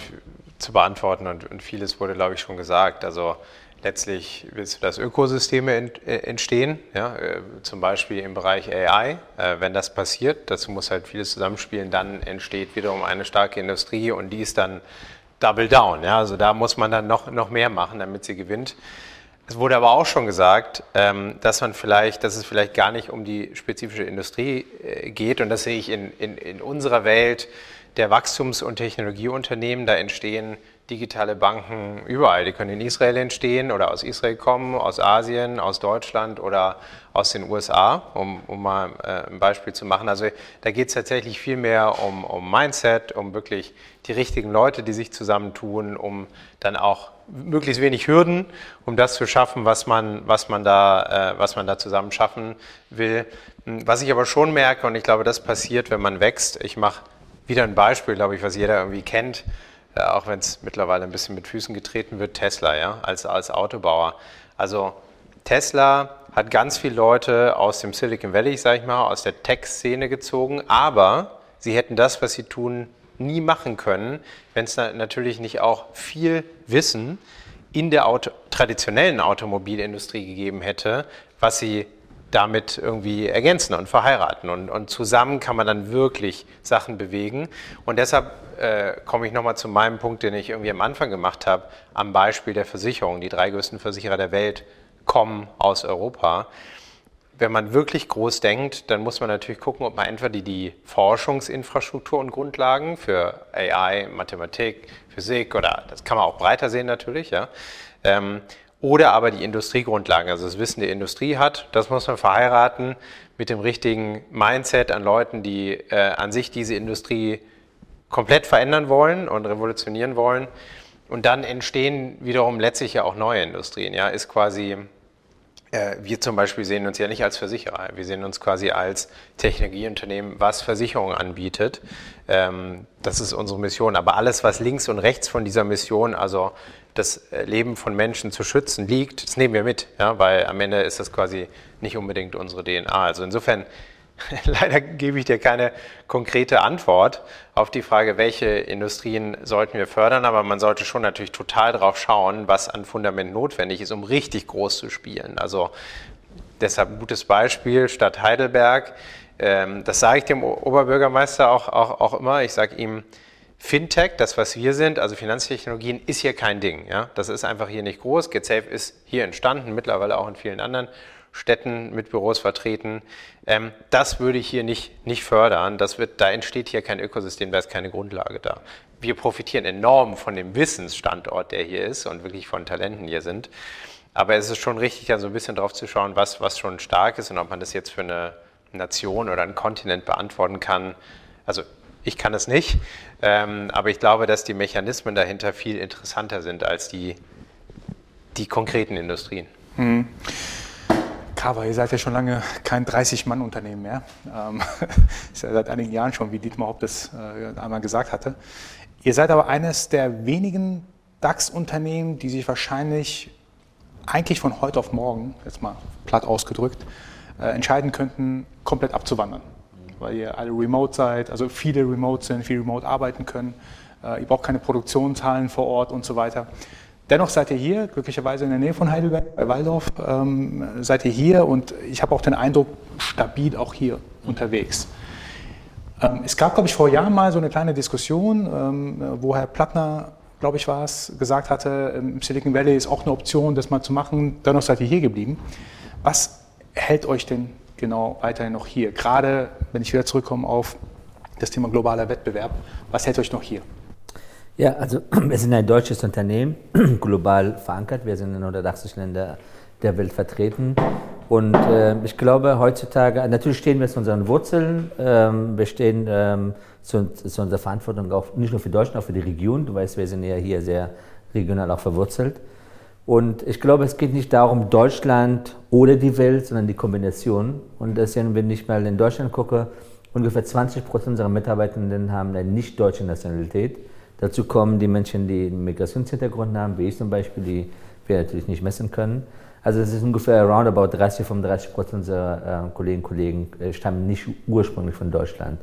[SPEAKER 6] zu beantworten und, und vieles wurde, glaube ich, schon gesagt. Also letztlich willst du, dass Ökosysteme äh, entstehen, ja, äh, zum Beispiel im Bereich AI. Äh, wenn das passiert, dazu muss halt vieles zusammenspielen, dann entsteht wiederum eine starke Industrie und die ist dann double down. Ja, also da muss man dann noch, noch mehr machen, damit sie gewinnt. Es wurde aber auch schon gesagt, ähm, dass man vielleicht, dass es vielleicht gar nicht um die spezifische Industrie geht und das sehe ich in, in, in unserer Welt der Wachstums- und Technologieunternehmen. Da entstehen digitale Banken überall. Die können in Israel entstehen oder aus Israel kommen, aus Asien, aus Deutschland oder aus den USA, um, um mal äh, ein Beispiel zu machen. Also da geht es tatsächlich viel mehr um, um Mindset, um wirklich die richtigen Leute, die sich zusammentun, um dann auch möglichst wenig Hürden, um das zu schaffen, was man, was man, da, äh, was man da zusammen schaffen will. Was ich aber schon merke, und ich glaube, das passiert, wenn man wächst, ich mache wieder ein Beispiel, glaube ich, was jeder irgendwie kennt, äh, auch wenn es mittlerweile ein bisschen mit Füßen getreten wird, Tesla, ja, als, als Autobauer. Also Tesla hat ganz viele Leute aus dem Silicon Valley, sage ich mal, aus der Tech-Szene gezogen, aber sie hätten das, was sie tun, nie machen können, wenn es natürlich nicht auch viel Wissen in der Auto traditionellen Automobilindustrie gegeben hätte, was sie damit irgendwie ergänzen und verheiraten. Und, und zusammen kann man dann wirklich Sachen bewegen. Und deshalb äh, komme ich nochmal zu meinem Punkt, den ich irgendwie am Anfang gemacht habe, am Beispiel der Versicherung. Die drei größten Versicherer der Welt kommen aus Europa. Wenn man wirklich groß denkt, dann muss man natürlich gucken, ob man entweder die, Forschungsinfrastruktur und Grundlagen für AI, Mathematik, Physik oder das kann man auch breiter sehen natürlich, ja, ähm, oder aber die Industriegrundlagen, also das Wissen der Industrie hat. Das muss man verheiraten mit dem richtigen Mindset an Leuten, die äh, an sich diese Industrie komplett verändern wollen und revolutionieren wollen. Und dann entstehen wiederum letztlich ja auch neue Industrien. Ja, ist quasi, äh, wir zum Beispiel sehen uns ja nicht als Versicherer, wir sehen uns quasi als Technologieunternehmen, was Versicherungen anbietet. Ähm, das ist unsere Mission. Aber alles, was links und rechts von dieser Mission, also das Leben von Menschen zu schützen liegt, das nehmen wir mit, ja, weil am Ende ist das quasi nicht unbedingt unsere DNA. Also insofern, leider gebe ich dir keine konkrete Antwort auf die Frage, welche Industrien sollten wir fördern, aber man sollte schon natürlich total drauf schauen, was an Fundament notwendig ist, um richtig groß zu spielen. Also deshalb ein gutes Beispiel, Stadt Heidelberg, ähm, das sage ich dem Oberbürgermeister auch, auch, auch immer, ich sage ihm, Fintech, das was wir sind, also Finanztechnologien, ist hier kein Ding. Ja? Das ist einfach hier nicht groß. GetSafe ist hier entstanden, mittlerweile auch in vielen anderen Städten mit Büros vertreten. Ähm, das würde ich hier nicht, nicht fördern. Das wird, da entsteht hier kein Ökosystem, da ist keine Grundlage da. Wir profitieren enorm von dem Wissensstandort, der hier ist und wirklich von Talenten hier sind. Aber es ist schon richtig, da so ein bisschen drauf zu schauen, was, was schon stark ist und ob man das jetzt für eine Nation oder einen Kontinent beantworten kann. Also ich kann es nicht, ähm, aber ich glaube, dass die Mechanismen dahinter viel interessanter sind als die, die konkreten Industrien. Mhm.
[SPEAKER 4] Kava, ihr seid ja schon lange kein 30-Mann-Unternehmen mehr. Ähm, ist ja seit einigen Jahren schon, wie Dietmar Hopp das äh, einmal gesagt hatte. Ihr seid aber eines der wenigen DAX-Unternehmen, die sich wahrscheinlich eigentlich von heute auf morgen, jetzt mal platt ausgedrückt, äh, entscheiden könnten, komplett abzuwandern weil ihr alle remote seid, also viele remote sind, viel remote arbeiten können. Äh, ihr braucht keine Produktionshallen vor Ort und so weiter. Dennoch seid ihr hier, glücklicherweise in der Nähe von Heidelberg, bei Waldorf, ähm, seid ihr hier und ich habe auch den Eindruck, stabil auch hier unterwegs. Ähm, es gab, glaube ich, vor Jahren mal so eine kleine Diskussion, ähm, wo Herr Plattner, glaube ich, war es, gesagt hatte, im ähm, Silicon Valley ist auch eine Option, das mal zu machen. Dennoch seid ihr hier geblieben. Was hält euch denn genau weiterhin noch hier? Gerade wenn ich wieder zurückkomme auf das Thema globaler Wettbewerb, was hält euch noch hier?
[SPEAKER 5] Ja, also wir sind ein deutsches Unternehmen, global verankert. Wir sind in 180 Ländern der Welt vertreten. Und äh, ich glaube, heutzutage, natürlich stehen wir zu unseren Wurzeln. Ähm, wir stehen ähm, zu, zu, unserer Verantwortung auch nicht nur für Deutschland, auch für die Region. Du weißt, wir sind ja hier sehr regional auch verwurzelt. Und ich glaube, es geht nicht darum, Deutschland oder die Welt, sondern die Kombination. Und deswegen, wenn ich mal in Deutschland gucke, ungefähr 20 Prozent unserer Mitarbeitenden haben eine nicht deutsche Nationalität. Dazu kommen die Menschen, die einen Migrationshintergrund haben, wie ich zum Beispiel, die wir natürlich nicht messen können. Also es ist ungefähr roundabout 30, 35 Prozent unserer äh, Kolleginnen und Kollegen äh, stammen nicht ursprünglich von Deutschland.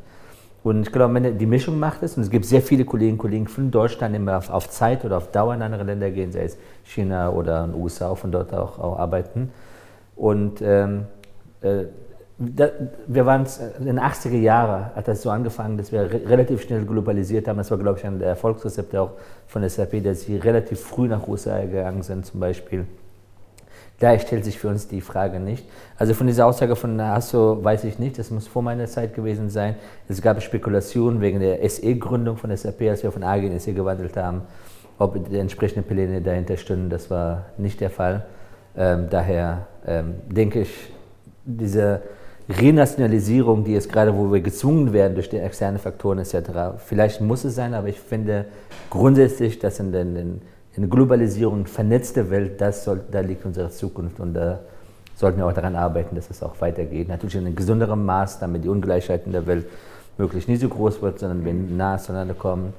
[SPEAKER 5] Und ich glaube, die Mischung macht es. Und es gibt sehr viele Kolleginnen und Kollegen von Deutschland, die immer auf, auf, Zeit oder auf Dauer in andere Länder gehen, sei es China oder in den USA, von dort auch, auch arbeiten. Und ähm, äh, da, wir waren in den 80er Jahren, hat das so angefangen, dass wir re relativ schnell globalisiert haben. Das war, glaube ich, ein der Erfolgsrezepte auch von SAP, dass sie relativ früh nach USA gegangen sind, zum Beispiel. Daher stellt sich für uns die Frage nicht. Also von dieser Aussage von Hasso weiß ich nicht, das muss vor meiner Zeit gewesen sein. Es gab Spekulationen wegen der SE-Gründung von SAP, als wir von AG in SE gewandelt haben, ob die entsprechenden Pläne dahinter stünden. Das war nicht der Fall. Ähm, daher ähm, denke ich, diese Renationalisierung, die jetzt gerade, wo wir gezwungen werden durch die externen Faktoren etc., vielleicht muss es sein, aber ich finde grundsätzlich, dass in den eine Globalisierung, vernetzte Welt, das soll, da liegt unsere Zukunft und da sollten wir auch daran arbeiten, dass es auch weitergeht. Natürlich in einem gesünderem Maß, damit die Ungleichheit in der Welt möglichst nicht so groß wird, sondern wir nahe zueinander kommen.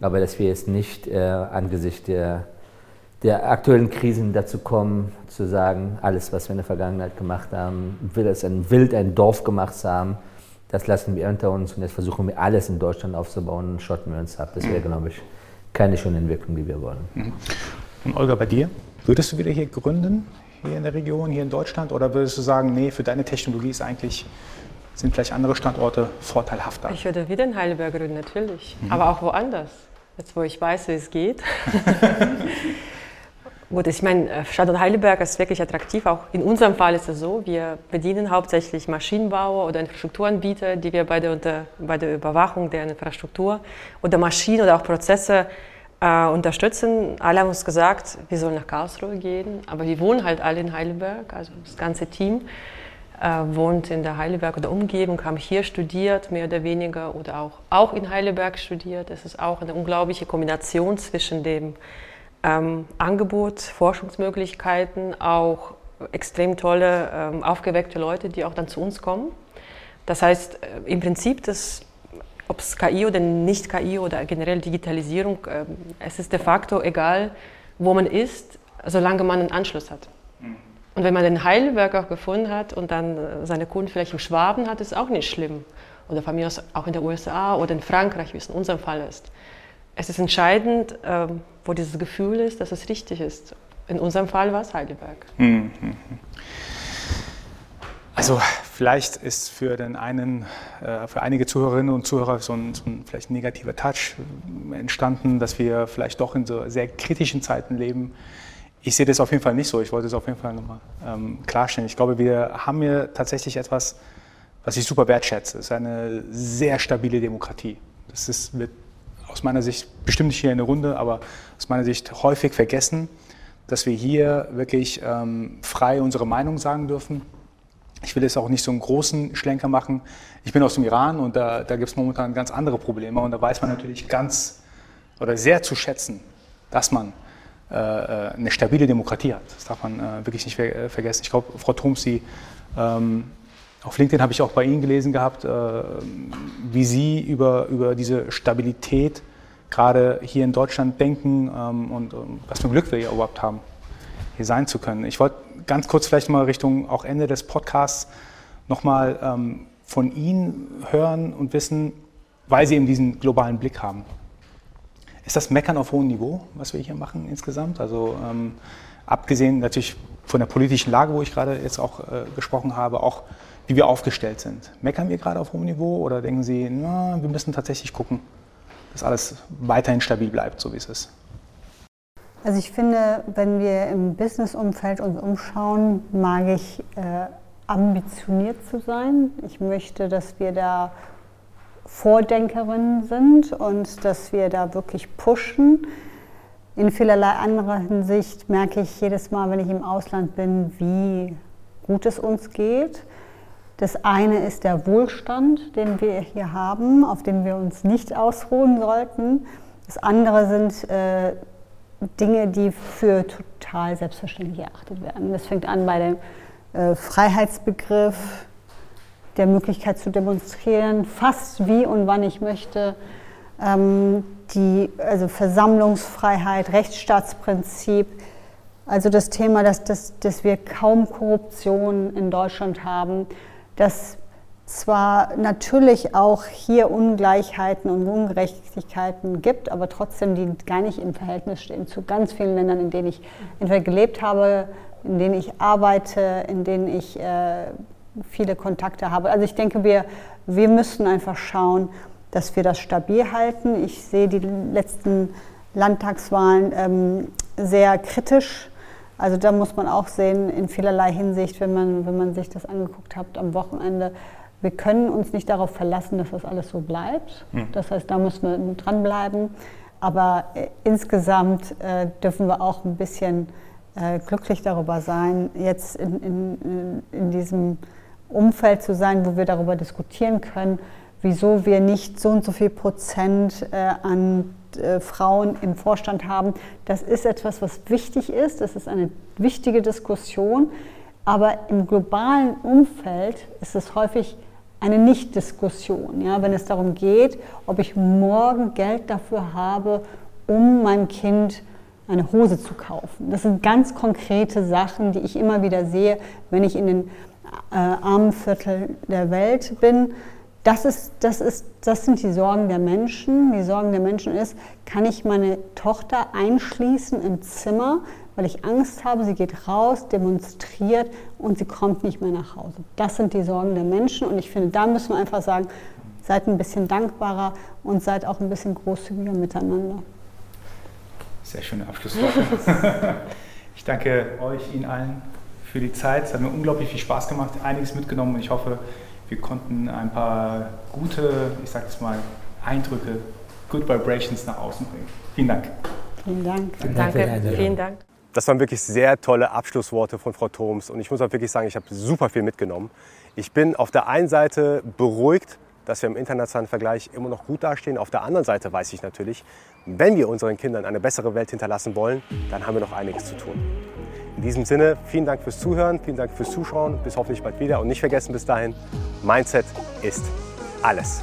[SPEAKER 5] Aber dass wir jetzt nicht äh, angesichts der, der aktuellen Krisen dazu kommen, zu sagen, alles, was wir in der Vergangenheit gemacht haben, will es ein Wild, ein Dorf gemacht haben, das lassen wir unter uns und jetzt versuchen wir alles in Deutschland aufzubauen und schotten wir uns ab. Das wäre, glaube ich, keine schöne Entwicklung, die wir wollen. Mhm.
[SPEAKER 4] Und Olga, bei dir? Würdest du wieder hier gründen, hier in der Region, hier in Deutschland? Oder würdest du sagen, nee, für deine Technologie ist eigentlich, sind vielleicht andere Standorte vorteilhafter?
[SPEAKER 7] Ich würde wieder in Heidelberg gründen, natürlich. Mhm. Aber auch woanders. Jetzt, wo ich weiß, wie es geht. Gut, ich meine, äh, Standort Heidelberg ist wirklich attraktiv. Auch in unserem Fall ist es so, wir bedienen hauptsächlich Maschinenbauer oder Infrastrukturanbieter, die wir bei der, unter, bei der Überwachung der Infrastruktur oder Maschinen oder auch Prozesse äh, unterstützen. Alle haben uns gesagt, wir sollen nach Karlsruhe gehen, aber wir wohnen halt alle in Heidelberg, also das ganze Team äh, wohnt in der Heidelberg oder Umgebung, haben hier studiert, mehr oder weniger, oder auch, auch in Heidelberg studiert. Es ist auch eine unglaubliche Kombination zwischen dem ähm, Angebot, Forschungsmöglichkeiten, auch extrem tolle, ähm, aufgeweckte Leute, die auch dann zu uns kommen. Das heißt, äh, im Prinzip, ob es KI oder nicht KI oder generell Digitalisierung, äh, es ist de facto egal, wo man ist, solange man einen Anschluss hat. Und wenn man den Heidelberg auch gefunden hat und dann äh, seine Kunden vielleicht im Schwaben hat, ist auch nicht schlimm. Oder von mir aus auch in den USA oder in Frankreich, wie es in unserem Fall ist. Es ist entscheidend, ähm, wo dieses Gefühl ist, dass es richtig ist. In unserem Fall war es Heidelberg. Mhm.
[SPEAKER 4] Also vielleicht ist für den einen, äh, für einige Zuhörerinnen und Zuhörer so ein, so ein vielleicht negativer Touch entstanden, dass wir vielleicht doch in so sehr kritischen Zeiten leben. Ich sehe das auf jeden Fall nicht so. Ich wollte es auf jeden Fall nochmal ähm, klarstellen. Ich glaube, wir haben hier tatsächlich etwas, was ich super wertschätze. Es ist eine sehr stabile Demokratie. Das ist, wird aus meiner Sicht, bestimmt nicht hier in der Runde, aber aus meiner Sicht häufig vergessen, dass wir hier wirklich ähm, frei unsere Meinung sagen dürfen. Ich will jetzt auch nicht so einen großen Schlenker machen. Ich bin aus dem Iran und da, da gibt es momentan ganz andere Probleme und da weiß man natürlich ganz oder sehr zu schätzen, dass man äh, äh eine stabile Demokratie hat. Das darf man äh, wirklich nicht ver äh, vergessen. Ich glaube, Frau Trump, Sie ähm, auf LinkedIn habe ich auch bei Ihnen gelesen gehabt, äh, wie Sie über, über diese Stabilität gerade hier in Deutschland denken ähm, und was für ein Glück wir hier überhaupt haben, hier sein zu können. Ich wollte ganz kurz vielleicht mal Richtung auch Ende des Podcasts nochmal ähm, von Ihnen hören und wissen, weil Sie eben diesen globalen Blick haben. Ist das Meckern auf hohem Niveau, was wir hier machen insgesamt? Also ähm, abgesehen natürlich von der politischen Lage, wo ich gerade jetzt auch äh, gesprochen habe, auch wie wir aufgestellt sind. Meckern wir gerade auf hohem Niveau oder denken Sie, na, wir müssen tatsächlich gucken, dass alles weiterhin stabil bleibt, so wie es ist?
[SPEAKER 3] Also ich finde, wenn wir im Businessumfeld uns umschauen, mag ich äh, ambitioniert zu sein. Ich möchte, dass wir da Vordenkerinnen sind und dass wir da wirklich pushen. In vielerlei anderer Hinsicht merke ich jedes Mal, wenn ich im Ausland bin, wie gut es uns geht. Das eine ist der Wohlstand, den wir hier haben, auf den wir uns nicht ausruhen sollten. Das andere sind äh, Dinge, die für total selbstverständlich erachtet werden. Das fängt an bei dem äh, Freiheitsbegriff, der Möglichkeit zu demonstrieren, fast wie und wann ich möchte. Ähm, die also Versammlungsfreiheit, Rechtsstaatsprinzip, also das Thema, dass, dass, dass wir kaum Korruption in Deutschland haben, dass zwar natürlich auch hier Ungleichheiten und Ungerechtigkeiten gibt, aber trotzdem die gar nicht im Verhältnis stehen zu ganz vielen Ländern, in denen ich entweder gelebt habe, in denen ich arbeite, in denen ich äh, viele Kontakte habe. Also ich denke, wir, wir müssen einfach schauen, dass wir das stabil halten. Ich sehe die letzten Landtagswahlen ähm, sehr kritisch. Also da muss man auch sehen, in vielerlei Hinsicht, wenn man, wenn man sich das angeguckt hat am Wochenende, wir können uns nicht darauf verlassen, dass das alles so bleibt. Mhm. Das heißt, da müssen wir dranbleiben. Aber äh, insgesamt äh, dürfen wir auch ein bisschen äh, glücklich darüber sein, jetzt in, in, in diesem Umfeld zu sein, wo wir darüber diskutieren können, wieso wir nicht so und so viel Prozent äh, an äh, Frauen im Vorstand haben. Das ist etwas, was wichtig ist. Das ist eine wichtige Diskussion. Aber im globalen Umfeld ist es häufig eine Nicht-Diskussion, ja, wenn es darum geht, ob ich morgen Geld dafür habe, um meinem Kind eine Hose zu kaufen. Das sind ganz konkrete Sachen, die ich immer wieder sehe, wenn ich in den äh, armen Viertel der Welt bin. Das, ist, das, ist, das sind die Sorgen der Menschen. Die Sorgen der Menschen ist, kann ich meine Tochter einschließen im Zimmer, weil ich Angst habe, sie geht raus, demonstriert und sie kommt nicht mehr nach Hause. Das sind die Sorgen der Menschen und ich finde, da müssen wir einfach sagen, seid ein bisschen dankbarer und seid auch ein bisschen großzügiger miteinander.
[SPEAKER 4] Sehr schöne Abschlussworte. ich danke euch, Ihnen allen für die Zeit. Es hat mir unglaublich viel Spaß gemacht, einiges mitgenommen und ich hoffe, wir konnten ein paar gute, ich sage es mal, Eindrücke, Good Vibrations nach außen bringen. Vielen Dank.
[SPEAKER 3] Vielen Dank.
[SPEAKER 7] Vielen Dank. Danke. Vielen Dank.
[SPEAKER 1] Das waren wirklich sehr tolle Abschlussworte von Frau Thoms und ich muss auch wirklich sagen, ich habe super viel mitgenommen. Ich bin auf der einen Seite beruhigt, dass wir im internationalen Vergleich immer noch gut dastehen. Auf der anderen Seite weiß ich natürlich, wenn wir unseren Kindern eine bessere Welt hinterlassen wollen, dann haben wir noch einiges zu tun. In diesem Sinne, vielen Dank fürs Zuhören, vielen Dank fürs Zuschauen. Bis hoffentlich bald wieder. Und nicht vergessen bis dahin, Mindset ist alles.